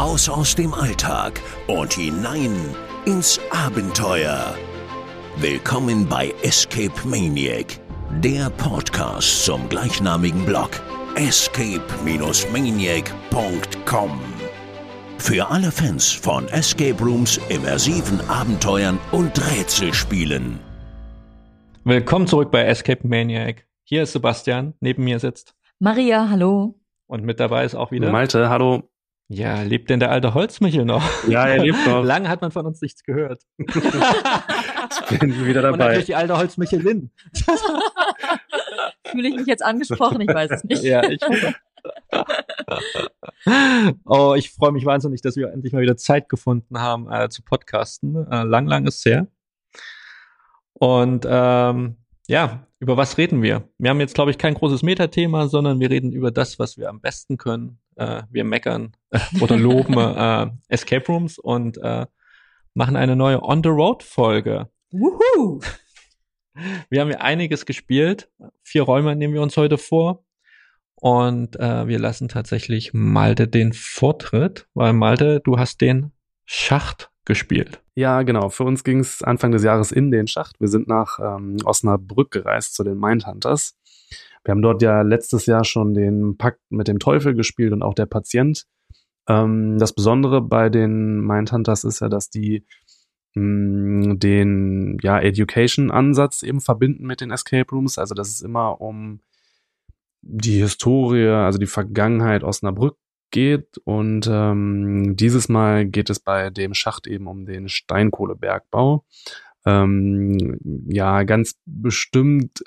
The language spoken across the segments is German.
Raus aus dem Alltag und hinein ins Abenteuer. Willkommen bei Escape Maniac, der Podcast zum gleichnamigen Blog escape-maniac.com. Für alle Fans von Escape Rooms, immersiven Abenteuern und Rätselspielen. Willkommen zurück bei Escape Maniac. Hier ist Sebastian, neben mir sitzt Maria, hallo. Und mit dabei ist auch wieder Malte, hallo. Ja, lebt denn der alte Holzmichel noch? Ja, er lebt noch. Lange hat man von uns nichts gehört. ich bin wieder dabei. Und natürlich die alte Holzmichelin. Fühle ich mich jetzt angesprochen? Ich weiß es nicht. Ja, ich. oh, ich freue mich wahnsinnig, dass wir endlich mal wieder Zeit gefunden haben äh, zu podcasten. Äh, lang, lang ist her. Und ähm, ja, über was reden wir? Wir haben jetzt, glaube ich, kein großes Metathema, sondern wir reden über das, was wir am besten können. Äh, wir meckern oder loben äh, Escape Rooms und äh, machen eine neue On-the-Road-Folge. Wuhu! Wir haben ja einiges gespielt. Vier Räume nehmen wir uns heute vor. Und äh, wir lassen tatsächlich Malte den Vortritt, weil Malte, du hast den Schacht gespielt. Ja, genau. Für uns ging es Anfang des Jahres in den Schacht. Wir sind nach ähm, Osnabrück gereist zu den Mindhunters. Wir haben dort ja letztes Jahr schon den Pakt mit dem Teufel gespielt und auch der Patient. Ähm, das Besondere bei den Mindhunters ist ja, dass die mh, mm, den ja, Education-Ansatz eben verbinden mit den Escape Rooms. Also dass es immer um die Historie, also die Vergangenheit Osnabrück geht. Und ähm, dieses Mal geht es bei dem Schacht eben um den Steinkohlebergbau. Ähm, ja, ganz bestimmt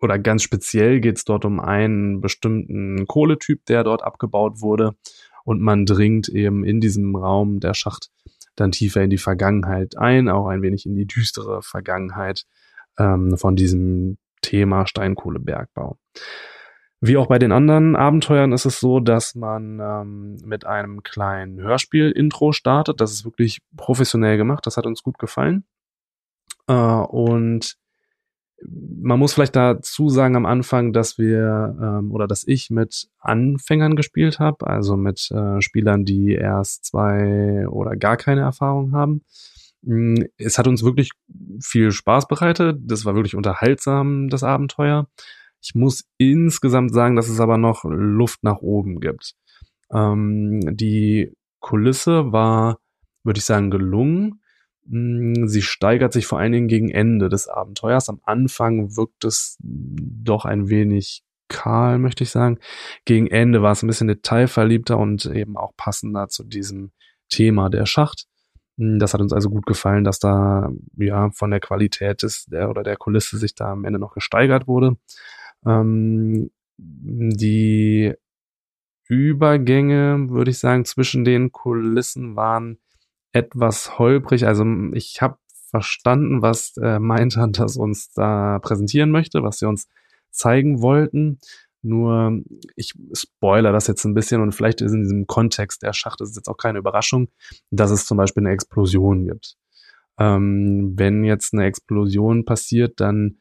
oder ganz speziell geht es dort um einen bestimmten Kohletyp, der dort abgebaut wurde. Und man dringt eben in diesem Raum der Schacht dann tiefer in die Vergangenheit ein, auch ein wenig in die düstere Vergangenheit ähm, von diesem Thema Steinkohlebergbau. Wie auch bei den anderen Abenteuern ist es so, dass man ähm, mit einem kleinen Hörspiel-Intro startet. Das ist wirklich professionell gemacht. Das hat uns gut gefallen. Äh, und man muss vielleicht dazu sagen am Anfang, dass wir ähm, oder dass ich mit Anfängern gespielt habe, also mit äh, Spielern, die erst zwei oder gar keine Erfahrung haben. Mm, es hat uns wirklich viel Spaß bereitet. Das war wirklich unterhaltsam, das Abenteuer. Ich muss insgesamt sagen, dass es aber noch Luft nach oben gibt. Ähm, die Kulisse war, würde ich sagen, gelungen. Mm, sie steigert sich vor allen Dingen gegen Ende des Abenteuers. Am Anfang wirkt es doch ein wenig kahl, möchte ich sagen. Gegen Ende war es ein bisschen detailverliebter und eben auch passender zu diesem Thema der Schacht. Mm, das hat uns also gut gefallen, dass da ja von der Qualität des der oder der Kulisse sich da am Ende noch gesteigert wurde. Ähm, die Übergänge, würde ich sagen, zwischen den Kulissen waren etwas holprig. Also ich habe verstanden, was äh, Mindhunters uns da präsentieren möchte, was sie uns zeigen wollten. Nur ich spoiler das jetzt ein bisschen und vielleicht ist in diesem Kontext der Schacht ist jetzt auch keine Überraschung, dass es zum Beispiel eine Explosion gibt. Ähm, wenn jetzt eine Explosion passiert, dann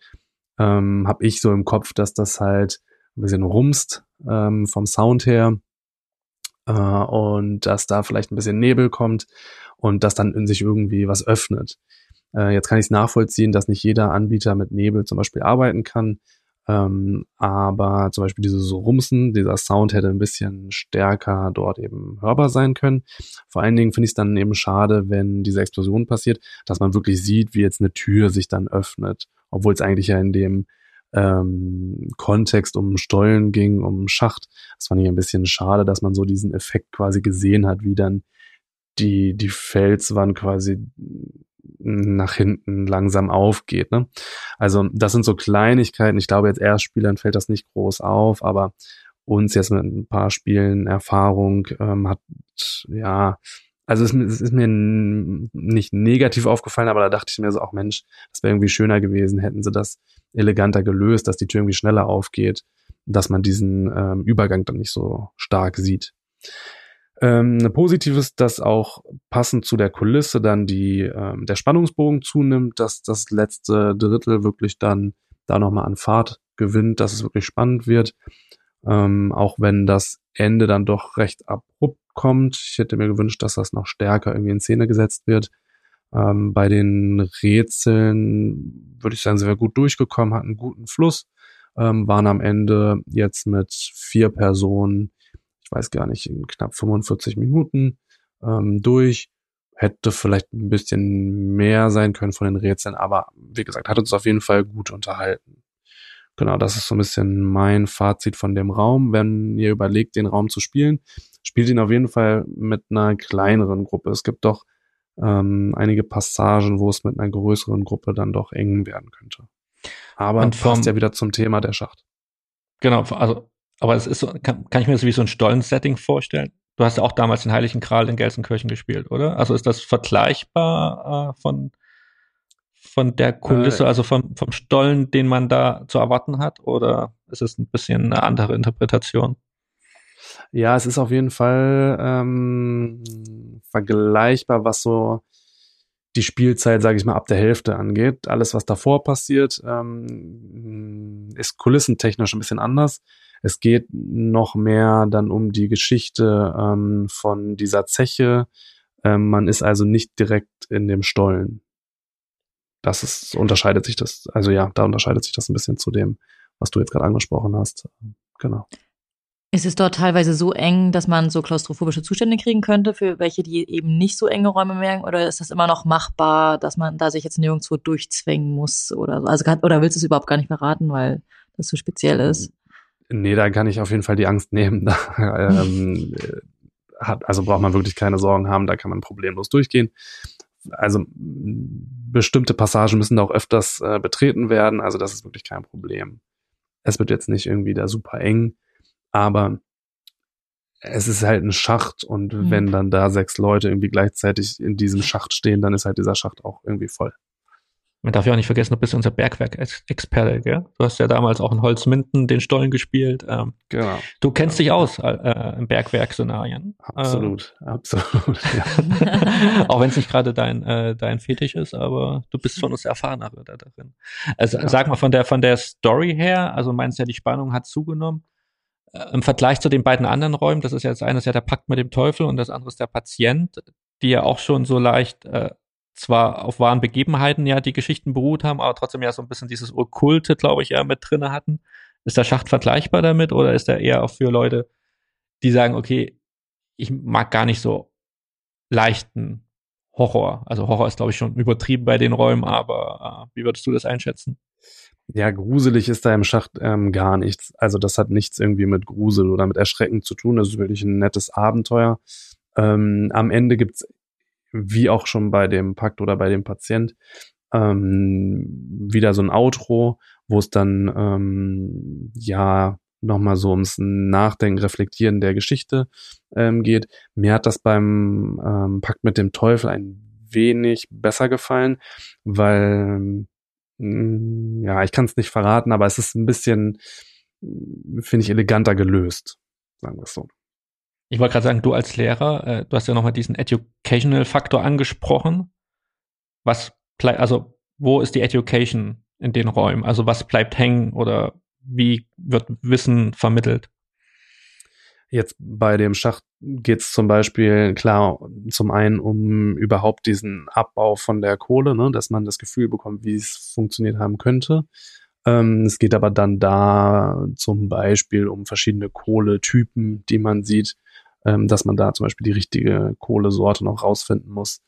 ähm, habe ich so im Kopf, dass das halt ein bisschen rumst ähm, vom Sound her äh, und dass da vielleicht ein bisschen Nebel kommt und dass dann in sich irgendwie was öffnet. Äh, jetzt kann ich es nachvollziehen, dass nicht jeder Anbieter mit Nebel zum Beispiel arbeiten kann. Ähm, aber zum Beispiel dieses Rumsen, dieser Sound hätte ein bisschen stärker dort eben hörbar sein können. Vor allen Dingen finde ich es dann eben schade, wenn diese Explosion passiert, dass man wirklich sieht, wie jetzt eine Tür sich dann öffnet obwohl es eigentlich ja in dem ähm, Kontext um Stollen ging, um Schacht. Das fand ich ein bisschen schade, dass man so diesen Effekt quasi gesehen hat, wie dann die, die Felswand quasi nach hinten langsam aufgeht. Ne? Also das sind so Kleinigkeiten. Ich glaube, jetzt Erstspielern fällt das nicht groß auf, aber uns jetzt mit ein paar Spielen Erfahrung ähm, hat ja also es, es, ist mir nicht negativ aufgefallen, aber da dachte ich mir so, auch Mensch, das wäre irgendwie schöner gewesen, hätten sie das eleganter gelöst, dass die Tür irgendwie schneller aufgeht, dass man diesen ähm, Übergang dann nicht so stark sieht. Ähm, positiv ist, dass auch passend zu der Kulisse dann die, ähm, der Spannungsbogen zunimmt, dass das letzte Drittel wirklich dann da nochmal an Fahrt gewinnt, dass es wirklich spannend wird. Ähm, auch wenn das Ende dann doch recht abrupt kommt. Ich hätte mir gewünscht, dass das noch stärker irgendwie in Szene gesetzt wird. Ähm, bei den Rätseln würde ich sagen, sind wir gut durchgekommen, hatten einen guten Fluss, ähm, waren am Ende jetzt mit vier Personen, ich weiß gar nicht, in knapp 45 Minuten ähm, durch. Hätte vielleicht ein bisschen mehr sein können von den Rätseln, aber wie gesagt, hat uns auf jeden Fall gut unterhalten. Genau, das ist so ein bisschen mein Fazit von dem Raum. Wenn ihr überlegt, den Raum zu spielen, spielt ihn auf jeden Fall mit einer kleineren Gruppe. Es gibt doch ähm, einige Passagen, wo es mit einer größeren Gruppe dann doch eng werden könnte. Aber Und vom- passt ja wieder zum Thema der Schacht. Genau, also, aber es ist so, kann, kann ich mir das wie so ein Stollen-Setting vorstellen? Du hast ja auch damals den Heiligen Kral in Gelsenkirchen gespielt, oder? Also ist das vergleichbar äh, von, von der Kulisse, also vom, vom Stollen, den man da zu erwarten hat? Oder ist es ein bisschen eine andere Interpretation? Ja, es ist auf jeden Fall ähm, vergleichbar, was so die Spielzeit, sage ich mal, ab der Hälfte angeht. Alles, was davor passiert, ähm, ist kulissentechnisch ein bisschen anders. Es geht noch mehr dann um die Geschichte ähm, von dieser Zeche. Ähm, man ist also nicht direkt in dem Stollen. Das ist, unterscheidet sich das, also ja, da unterscheidet sich das ein bisschen zu dem, was du jetzt gerade angesprochen hast. Genau. Ist es dort teilweise so eng, dass man so klaustrophobische Zustände kriegen könnte, für welche, die eben nicht so enge Räume merken? Oder ist das immer noch machbar, dass man da sich jetzt nirgendwo durchzwängen muss oder so? Also, oder willst du es überhaupt gar nicht verraten, weil das so speziell ist? Nee, da kann ich auf jeden Fall die Angst nehmen. Ähm, äh, hat, also braucht man wirklich keine Sorgen haben, da kann man problemlos durchgehen. Also bestimmte Passagen müssen da auch öfters äh, betreten werden, also das ist wirklich kein Problem. Es wird jetzt nicht irgendwie da super eng, aber es ist halt ein Schacht und Mhm. wenn dann da sechs Leute irgendwie gleichzeitig in diesem Schacht stehen, dann ist halt dieser Schacht auch irgendwie voll. Man darf ja auch nicht vergessen, du bist unser Bergwerk-Experte, gell? Du hast ja damals auch in Holzminden den Stollen gespielt. Ähm, Genau, du kennst dich aus äh, im Bergwerk-Szenarien. absolut, absolut. Ja. Äh, auch wenn es nicht gerade dein, äh, dein Fetisch ist, aber du bist schon das Erfahrenere da darin. Also Ja. sag mal von der von der Story her, also meinst du ja, die Spannung hat zugenommen. Äh, Im Vergleich zu den beiden anderen Räumen, das ist ja das eine ist ja der Pakt mit dem Teufel und das andere ist der Patient, die ja auch schon so leicht äh, zwar auf wahren Begebenheiten ja die Geschichten beruht haben, aber trotzdem ja so ein bisschen dieses Okkulte, glaube ich, ja mit drinne hatten. Ist der Schacht vergleichbar damit oder ist er eher auch für Leute, die sagen, okay, ich mag gar nicht so leichten Horror. Also Horror ist, glaube ich, schon übertrieben bei den Räumen, aber äh, wie würdest du das einschätzen? Ja, gruselig ist da im Schacht ähm, gar nichts. Also das hat nichts irgendwie mit Grusel oder mit Erschrecken zu tun. Das ist wirklich ein nettes Abenteuer. Ähm, am Ende gibt's, wie auch schon bei dem Pakt oder bei dem Patient, ähm, wieder so ein Outro, wo es dann ähm, ja nochmal so ums Nachdenken, Reflektieren der Geschichte ähm, geht. Mir hat das beim ähm, Pakt mit dem Teufel ein wenig besser gefallen, weil Mm, ja, ich kann es nicht verraten, aber es ist ein bisschen, finde ich, eleganter gelöst, sagen wir es so. Ich wollte gerade sagen, du als Lehrer, äh, du hast ja nochmal diesen Educational-Faktor angesprochen. Was bleibt, also wo ist die Education in den Räumen? Also was bleibt hängen oder wie wird Wissen vermittelt? Jetzt bei dem Schacht geht es zum Beispiel, klar, zum einen um überhaupt diesen Abbau von der Kohle, ne, dass man das Gefühl bekommt, wie es funktioniert haben könnte. Ähm, es geht aber dann da zum Beispiel um verschiedene Kohletypen, die man sieht, ähm, dass man da zum Beispiel die richtige Kohlesorte noch rausfinden muss.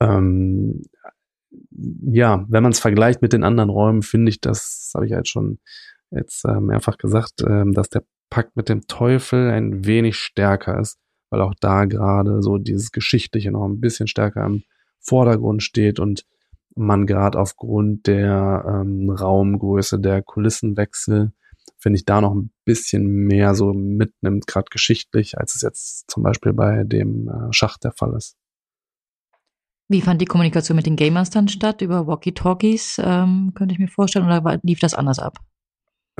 Ähm, ja, wenn man es vergleicht mit den anderen Räumen, finde ich, das habe ich jetzt schon jetzt äh, mehrfach gesagt, ähm, dass der Pakt mit dem Teufel ein wenig stärker ist, weil auch da gerade so dieses Geschichtliche noch ein bisschen stärker im Vordergrund steht und man gerade aufgrund der ähm, Raumgröße der Kulissenwechsel, finde ich, da noch ein bisschen mehr so mitnimmt, gerade geschichtlich, als es jetzt zum Beispiel bei dem äh, Schacht der Fall ist. Wie fand die Kommunikation mit den Gamers dann statt? Über Walkie-Talkies, ähm, könnte ich mir vorstellen, oder lief das anders ab?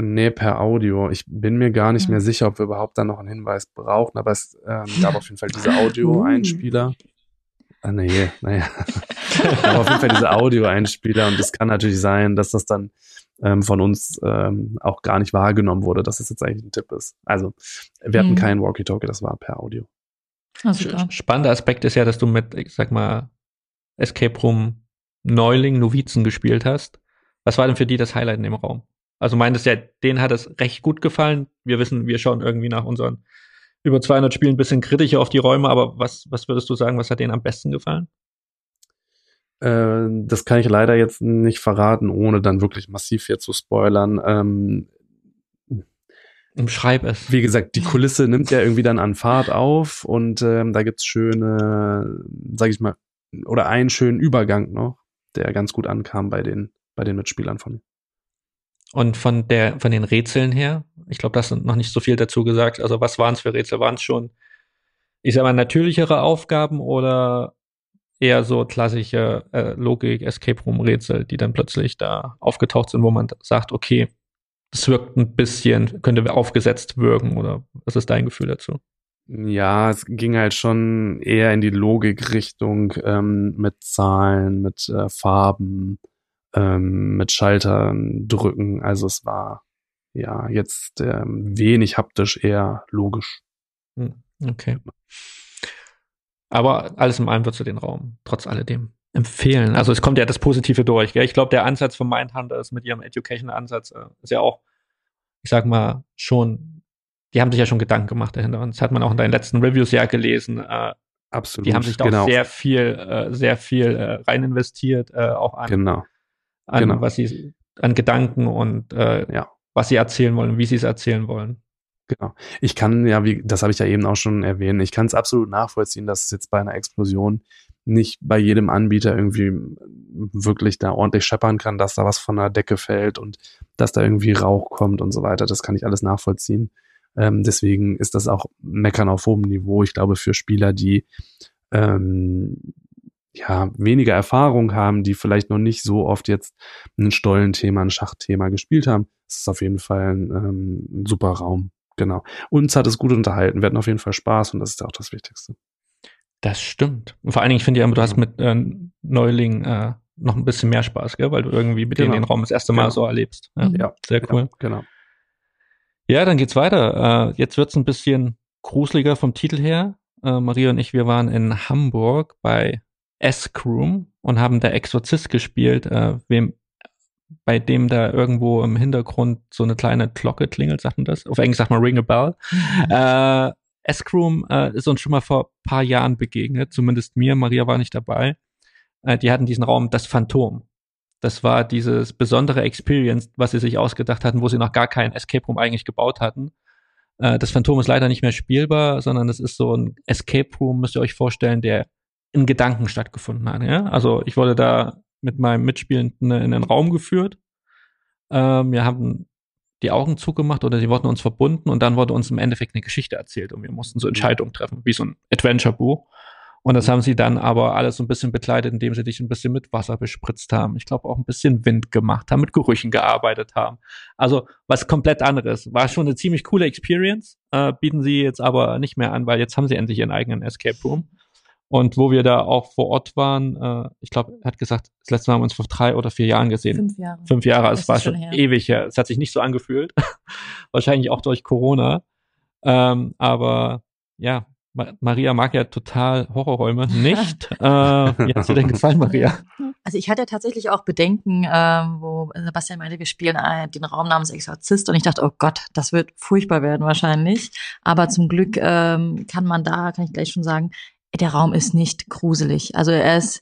Nee, per Audio. Ich bin mir gar nicht Hm. mehr sicher, ob wir überhaupt da noch einen Hinweis brauchen, aber es ähm, gab auf jeden Fall diese Audio-Einspieler. Ah, nee, naja. aber auf jeden Fall diese Audio-Einspieler und es kann natürlich sein, dass das dann ähm, von uns ähm, auch gar nicht wahrgenommen wurde, dass es jetzt eigentlich ein Tipp ist. Also, wir hatten Hm. keinen Walkie-Talkie, das war per Audio. Super. Spannender Aspekt ist ja, dass du mit, ich sag mal, Escape Room Neuling, Novizen gespielt hast. Was war denn für die das Highlight in dem Raum? Also meintest ja, denen hat es recht gut gefallen. Wir wissen, wir schauen irgendwie nach unseren über 200 Spielen ein bisschen kritischer auf die Räume, aber was, was würdest du sagen, was hat denen am besten gefallen? Äh, das kann ich leider jetzt nicht verraten, ohne dann wirklich massiv hier zu spoilern. Ähm, Umschreib es. Wie gesagt, die Kulisse nimmt ja irgendwie dann an Fahrt auf und ähm, da gibt's schöne, sag ich mal, oder einen schönen Übergang noch, der ganz gut ankam bei den, bei den Mitspielern von mir. Und von der, von den Rätseln her, ich glaube, das sind noch nicht so viel dazu gesagt. Also was waren es für Rätsel? Waren es schon, ich sag mal, natürlichere Aufgaben oder eher so klassische äh, Logik, Escape Room Rätsel, die dann plötzlich da aufgetaucht sind, wo man sagt, okay, das wirkt ein bisschen, könnte aufgesetzt wirken oder was ist dein Gefühl dazu? Ja, es ging halt schon eher in die Logikrichtung ähm, mit Zahlen, mit äh, Farben, ähm, mit Schaltern drücken. Also es war ja jetzt ähm, wenig haptisch, eher logisch. Hm, okay. Aber alles in allem würdest du den Raum trotz alledem empfehlen. Also es kommt ja das Positive durch. Gell? Ich glaube, der Ansatz von Mindhunter ist mit ihrem Education-Ansatz äh, ist ja auch, ich sag mal, schon, die haben sich ja schon Gedanken gemacht dahinter. Und das hat man auch in deinen letzten Reviews ja gelesen. Äh, Absolut. Die haben sich da genau. auch sehr viel, äh, sehr viel äh, rein investiert, äh, auch an, genau. an Genau. was sie, an Gedanken und äh, Ja. was sie erzählen wollen, wie sie es erzählen wollen. Genau. Ich kann ja, wie, das habe ich ja eben auch schon erwähnt, ich kann es absolut nachvollziehen, dass es jetzt bei einer Explosion nicht bei jedem Anbieter irgendwie wirklich da ordentlich scheppern kann, dass da was von der Decke fällt und dass da irgendwie Rauch kommt und so weiter. Das kann ich alles nachvollziehen. Ähm, deswegen ist das auch Meckern auf hohem Niveau. Ich glaube, für Spieler, die ähm, ja weniger Erfahrung haben, die vielleicht noch nicht so oft jetzt ein Stollenthema, ein Schachthema gespielt haben, ist es auf jeden Fall ein, ähm, ein super Raum. Genau. Uns hat es gut unterhalten. Wir hatten auf jeden Fall Spaß und das ist ja auch das Wichtigste. Das stimmt. Und vor allen Dingen, ich finde ja, du hast mit äh, Neuling äh, noch ein bisschen mehr Spaß, gell? weil du irgendwie mit denen Genau. den Raum das erste Mal Genau. so erlebst. Ja. Ja, sehr cool. Genau. Ja, dann geht's weiter. Äh, jetzt wird's ein bisschen gruseliger vom Titel her. Äh, Maria und ich, wir waren in Hamburg bei Escroom und haben da Exorzist gespielt, äh, wem, bei dem da irgendwo im Hintergrund so eine kleine Glocke klingelt, sagt man das? Auf Englisch sagt man Ring a Bell. Äh, Escroom äh, ist uns schon mal vor paar Jahren begegnet, zumindest mir, Maria war nicht dabei. Äh, die hatten diesen Raum Das Phantom. Das war dieses besondere Experience, was sie sich ausgedacht hatten, wo sie noch gar keinen Escape Room eigentlich gebaut hatten. Äh, das Phantom ist leider nicht mehr spielbar, sondern es ist so ein Escape Room, müsst ihr euch vorstellen, der in Gedanken stattgefunden hat. Ja? Also ich wurde da mit meinem Mitspielenden in den Raum geführt. Ähm, wir haben die Augen zugemacht oder sie wurden uns verbunden und dann wurde uns im Endeffekt eine Geschichte erzählt und wir mussten so Entscheidungen treffen, wie so ein Adventure-Buch. Und das haben sie dann aber alles so ein bisschen begleitet, indem sie dich ein bisschen mit Wasser bespritzt haben. Ich glaube auch ein bisschen Wind gemacht haben, mit Gerüchen gearbeitet haben. Also was komplett anderes. War schon eine ziemlich coole Experience, äh, bieten sie jetzt aber nicht mehr an, weil jetzt haben sie endlich ihren eigenen Escape Room. Und wo wir da auch vor Ort waren, äh, ich glaube, er hat gesagt, das letzte Mal haben wir uns vor drei oder vier Jahren gesehen. Fünf Jahre. Fünf Jahre, es war schon her. ewig her. Es hat sich nicht so angefühlt. Wahrscheinlich auch durch Corona. Ähm, aber ja, Ma Maria mag ja total Horrorräume nicht. äh, wie hat's dir denn gefallen, Maria? Also ich hatte tatsächlich auch Bedenken, ähm, wo Sebastian meinte, wir spielen äh, den Raum namens Exorzist und ich dachte, oh Gott, das wird furchtbar werden wahrscheinlich. Aber zum Glück ähm, kann man da, kann ich gleich schon sagen, der Raum ist nicht gruselig. Also er ist,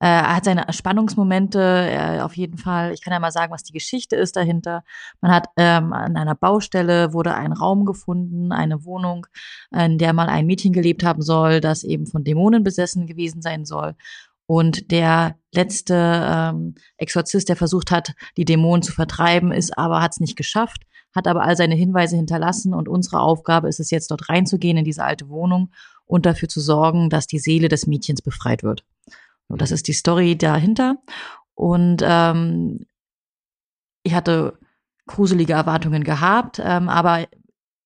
äh, er hat seine Spannungsmomente, er, auf jeden Fall. Ich kann ja mal sagen, was die Geschichte ist dahinter. Man hat ähm, an einer Baustelle wurde ein Raum gefunden, eine Wohnung, in der mal ein Mädchen gelebt haben soll, das eben von Dämonen besessen gewesen sein soll. Und der letzte ähm, Exorzist, der versucht hat, die Dämonen zu vertreiben, ist aber hat es nicht geschafft, hat aber all seine Hinweise hinterlassen. Und unsere Aufgabe ist es jetzt, dort reinzugehen in diese alte Wohnung und dafür zu sorgen, dass die Seele des Mädchens befreit wird. Und das ist die Story dahinter. Und ähm, ich hatte gruselige Erwartungen gehabt, ähm, aber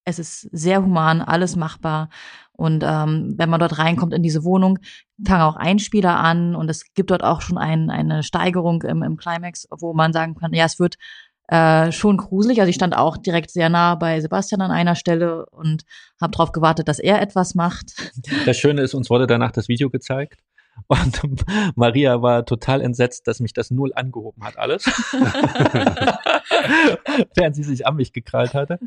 es ist sehr human, alles machbar. Und ähm, wenn man dort reinkommt in diese Wohnung, fangen auch Einspieler an und es gibt dort auch schon ein, eine Steigerung im, im Climax, wo man sagen kann, ja, es wird äh, schon gruselig. Also ich stand auch direkt sehr nah bei Sebastian an einer Stelle und habe darauf gewartet, dass er etwas macht. Das Schöne ist, uns wurde danach das Video gezeigt. Und Maria war total entsetzt, dass mich das null angehoben hat, alles. Während sie sich an mich gekrallt hatte.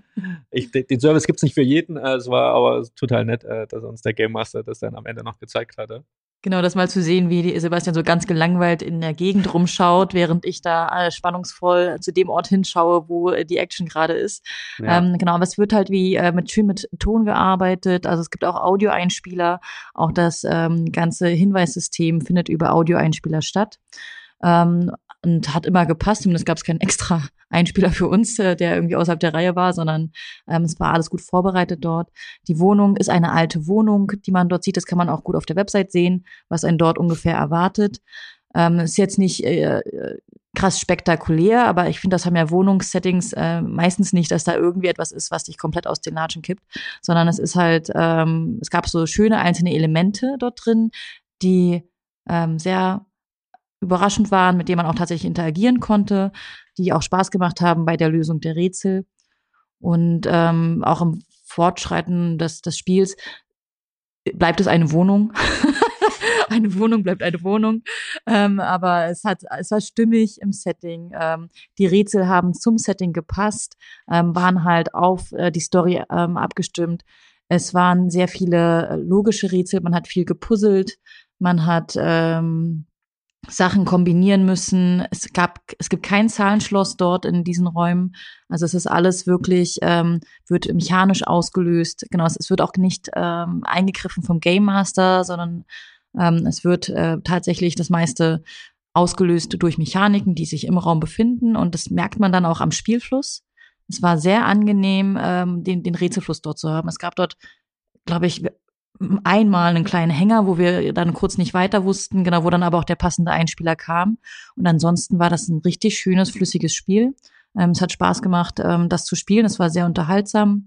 Ich, den Service gibt's nicht für jeden. Äh, es war aber total nett, äh, dass uns der Game Master das dann am Ende noch gezeigt hatte. Genau, das mal zu sehen, wie Sebastian so ganz gelangweilt in der Gegend rumschaut, während ich da äh, spannungsvoll zu dem Ort hinschaue, wo äh, die Action gerade ist. Ja. Ähm, genau, aber es wird halt wie äh, mit schön mit Ton gearbeitet. Also es gibt auch Audioeinspieler. Auch das ähm, ganze Hinweissystem findet über Audioeinspieler statt. Ähm, und hat immer gepasst. Zumindest gab es keinen extra Einspieler für uns, äh, der irgendwie außerhalb der Reihe war, sondern ähm, es war alles gut vorbereitet dort. Die Wohnung ist eine alte Wohnung, die man dort sieht. Das kann man auch gut auf der Website sehen, was einen dort ungefähr erwartet. Ähm, ist jetzt nicht äh krass spektakulär, aber ich finde, das haben ja Wohnungssettings äh, meistens nicht, dass da irgendwie etwas ist, was dich komplett aus den Latschen kippt, sondern es ist halt, ähm, es gab so schöne einzelne Elemente dort drin, die ähm, sehr überraschend waren, mit denen man auch tatsächlich interagieren konnte, die auch Spaß gemacht haben bei der Lösung der Rätsel. Und ähm, auch im Fortschreiten des, des Spiels bleibt es eine Wohnung. eine Wohnung bleibt eine Wohnung. Ähm, aber es hat, es war stimmig im Setting. Ähm, die Rätsel haben zum Setting gepasst, ähm, waren halt auf äh, die Story ähm, abgestimmt. Es waren sehr viele äh, logische Rätsel. Man hat viel gepuzzelt. Man hat ähm, Sachen kombinieren müssen. Es gab, es gibt kein Zahlenschloss dort in diesen Räumen. Also es ist alles wirklich, ähm, wird mechanisch ausgelöst. Genau, es, es wird auch nicht ähm, eingegriffen vom Game Master, sondern ähm, es wird äh, tatsächlich das meiste ausgelöst durch Mechaniken, die sich im Raum befinden. Und das merkt man dann auch am Spielfluss. Es war sehr angenehm, ähm, den, den Rätselfluss dort zu haben. Es gab dort, glaube ich, einmal einen kleinen Hänger, wo wir dann kurz nicht weiter wussten, genau, wo dann aber auch der passende Einspieler kam. Und ansonsten war das ein richtig schönes, flüssiges Spiel. Ähm, es hat Spaß gemacht, ähm, das zu spielen. Es war sehr unterhaltsam,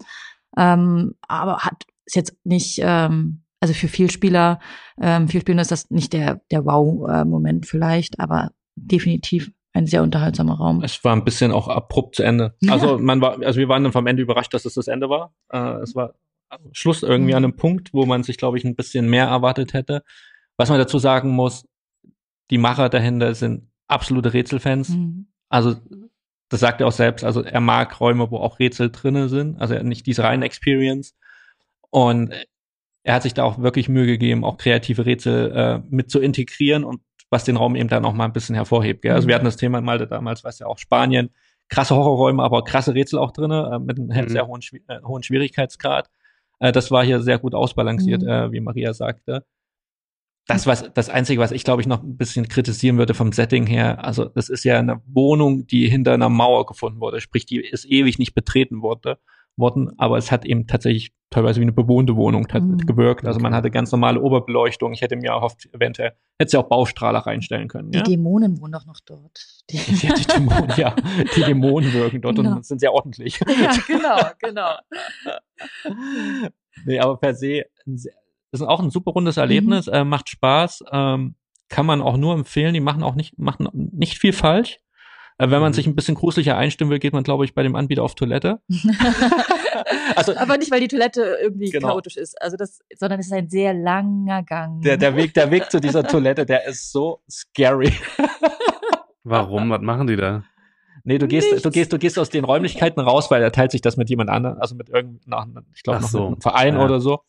ähm, aber hat ist jetzt nicht, ähm, also für Vielspieler, ähm, Vielspieler ist das nicht der der Wow-Moment vielleicht, aber definitiv ein sehr unterhaltsamer Raum. Es war ein bisschen auch abrupt zu Ende. Also man war, also wir waren dann vom Ende überrascht, dass es das Ende war. Äh, es war Schluss irgendwie an mhm. einem Punkt, wo man sich, glaube ich, ein bisschen mehr erwartet hätte. Was man dazu sagen muss, die Macher dahinter sind absolute Rätselfans. Mhm. Also das sagt er auch selbst. Also er mag Räume, wo auch Rätsel drinne sind. Also nicht diese reine Experience. Und er hat sich da auch wirklich Mühe gegeben, auch kreative Rätsel äh, mit zu integrieren und was den Raum eben dann auch mal ein bisschen hervorhebt. Gell? Also wir mhm. hatten das Thema Malte damals, was ja auch Spanien, krasse Horrorräume, aber krasse Rätsel auch drinne, äh, mit einem mhm. sehr hohen, äh, hohen Schwierigkeitsgrad. Äh, das war hier sehr gut ausbalanciert, mhm. äh, wie Maria sagte. Das, was, das Einzige, was ich glaube ich noch ein bisschen kritisieren würde vom Setting her, also das ist ja eine Wohnung, die hinter einer Mauer gefunden wurde, sprich, die ist ewig nicht betreten wurde, worden, aber es hat eben tatsächlich teilweise wie eine bewohnte Wohnung mhm. gewirkt. Also man hatte ganz normale Oberbeleuchtung. Ich hätte mir erhofft, eventuell hätte sie auch Baustrahler reinstellen können. Die ja? Dämonen wohnen doch noch dort. Die, ja, die Dämonen, ja, die Dämonen wirken dort genau. und sind sehr ordentlich. Ja, genau, genau. nee, aber per se ist auch ein super rundes Erlebnis, mhm. äh, macht Spaß, ähm, kann man auch nur empfehlen. Die machen auch nicht, machen nicht viel falsch. Äh, wenn man mhm. sich ein bisschen gruseliger einstimmen will, geht man, glaube ich, bei dem Anbieter auf Toilette. Also, Aber nicht, weil die Toilette irgendwie genau. chaotisch ist, also das, sondern es ist ein sehr langer Gang. Der, der, Weg, der Weg zu dieser Toilette, der ist so scary. Warum? Was machen die da? Nee, du gehst, du gehst, du gehst aus den Räumlichkeiten raus, weil er teilt sich das mit jemand anderem, also mit irgendeinem, ich glaube, noch so. einem Verein ja. oder so.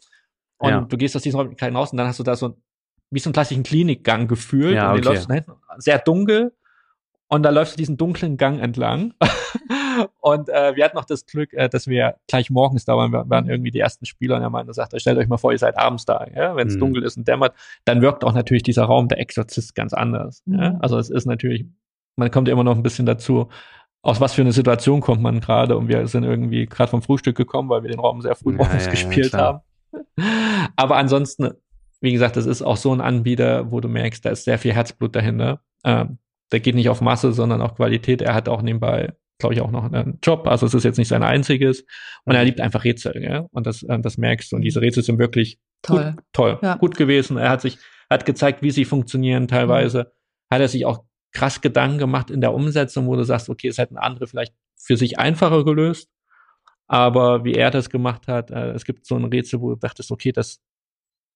Und ja. du gehst aus diesen Räumlichkeiten raus und dann hast du da so wie so einen klassischen Klinikgang gefühlt. Ja, und okay. läufst hinten, sehr dunkel und da läufst du diesen dunklen Gang entlang. und äh, wir hatten noch das Glück, äh, dass wir gleich morgens da waren. Wir waren irgendwie die ersten Spieler und er meinte, sagt, stellt euch mal vor, ihr seid abends da. Ja? Wenn es mhm. dunkel ist und dämmert, dann wirkt auch natürlich dieser Raum der Exorzist ganz anders. Mhm. Ja? Also es ist natürlich, man kommt ja immer noch ein bisschen dazu, aus was für eine Situation kommt man gerade und wir sind irgendwie gerade vom Frühstück gekommen, weil wir den Raum sehr früh morgens ja, gespielt haben. Aber ansonsten, wie gesagt, das ist auch so ein Anbieter, wo du merkst, da ist sehr viel Herzblut dahinter. Ähm, der geht nicht auf Masse, sondern auf Qualität. Er hat auch nebenbei, glaube ich, auch noch einen Job. Also es ist jetzt nicht sein einziges. Und er liebt einfach Rätsel, ja. Und das, äh, das merkst du. Und diese Rätsel sind wirklich toll, gut, toll, ja. gut gewesen. Er hat sich, hat gezeigt, wie sie funktionieren teilweise. Mhm. Hat er sich auch krass Gedanken gemacht in der Umsetzung, wo du sagst, okay, es hätten andere vielleicht für sich einfacher gelöst. Aber wie er das gemacht hat, äh, es gibt so ein Rätsel, wo du dachtest, okay, das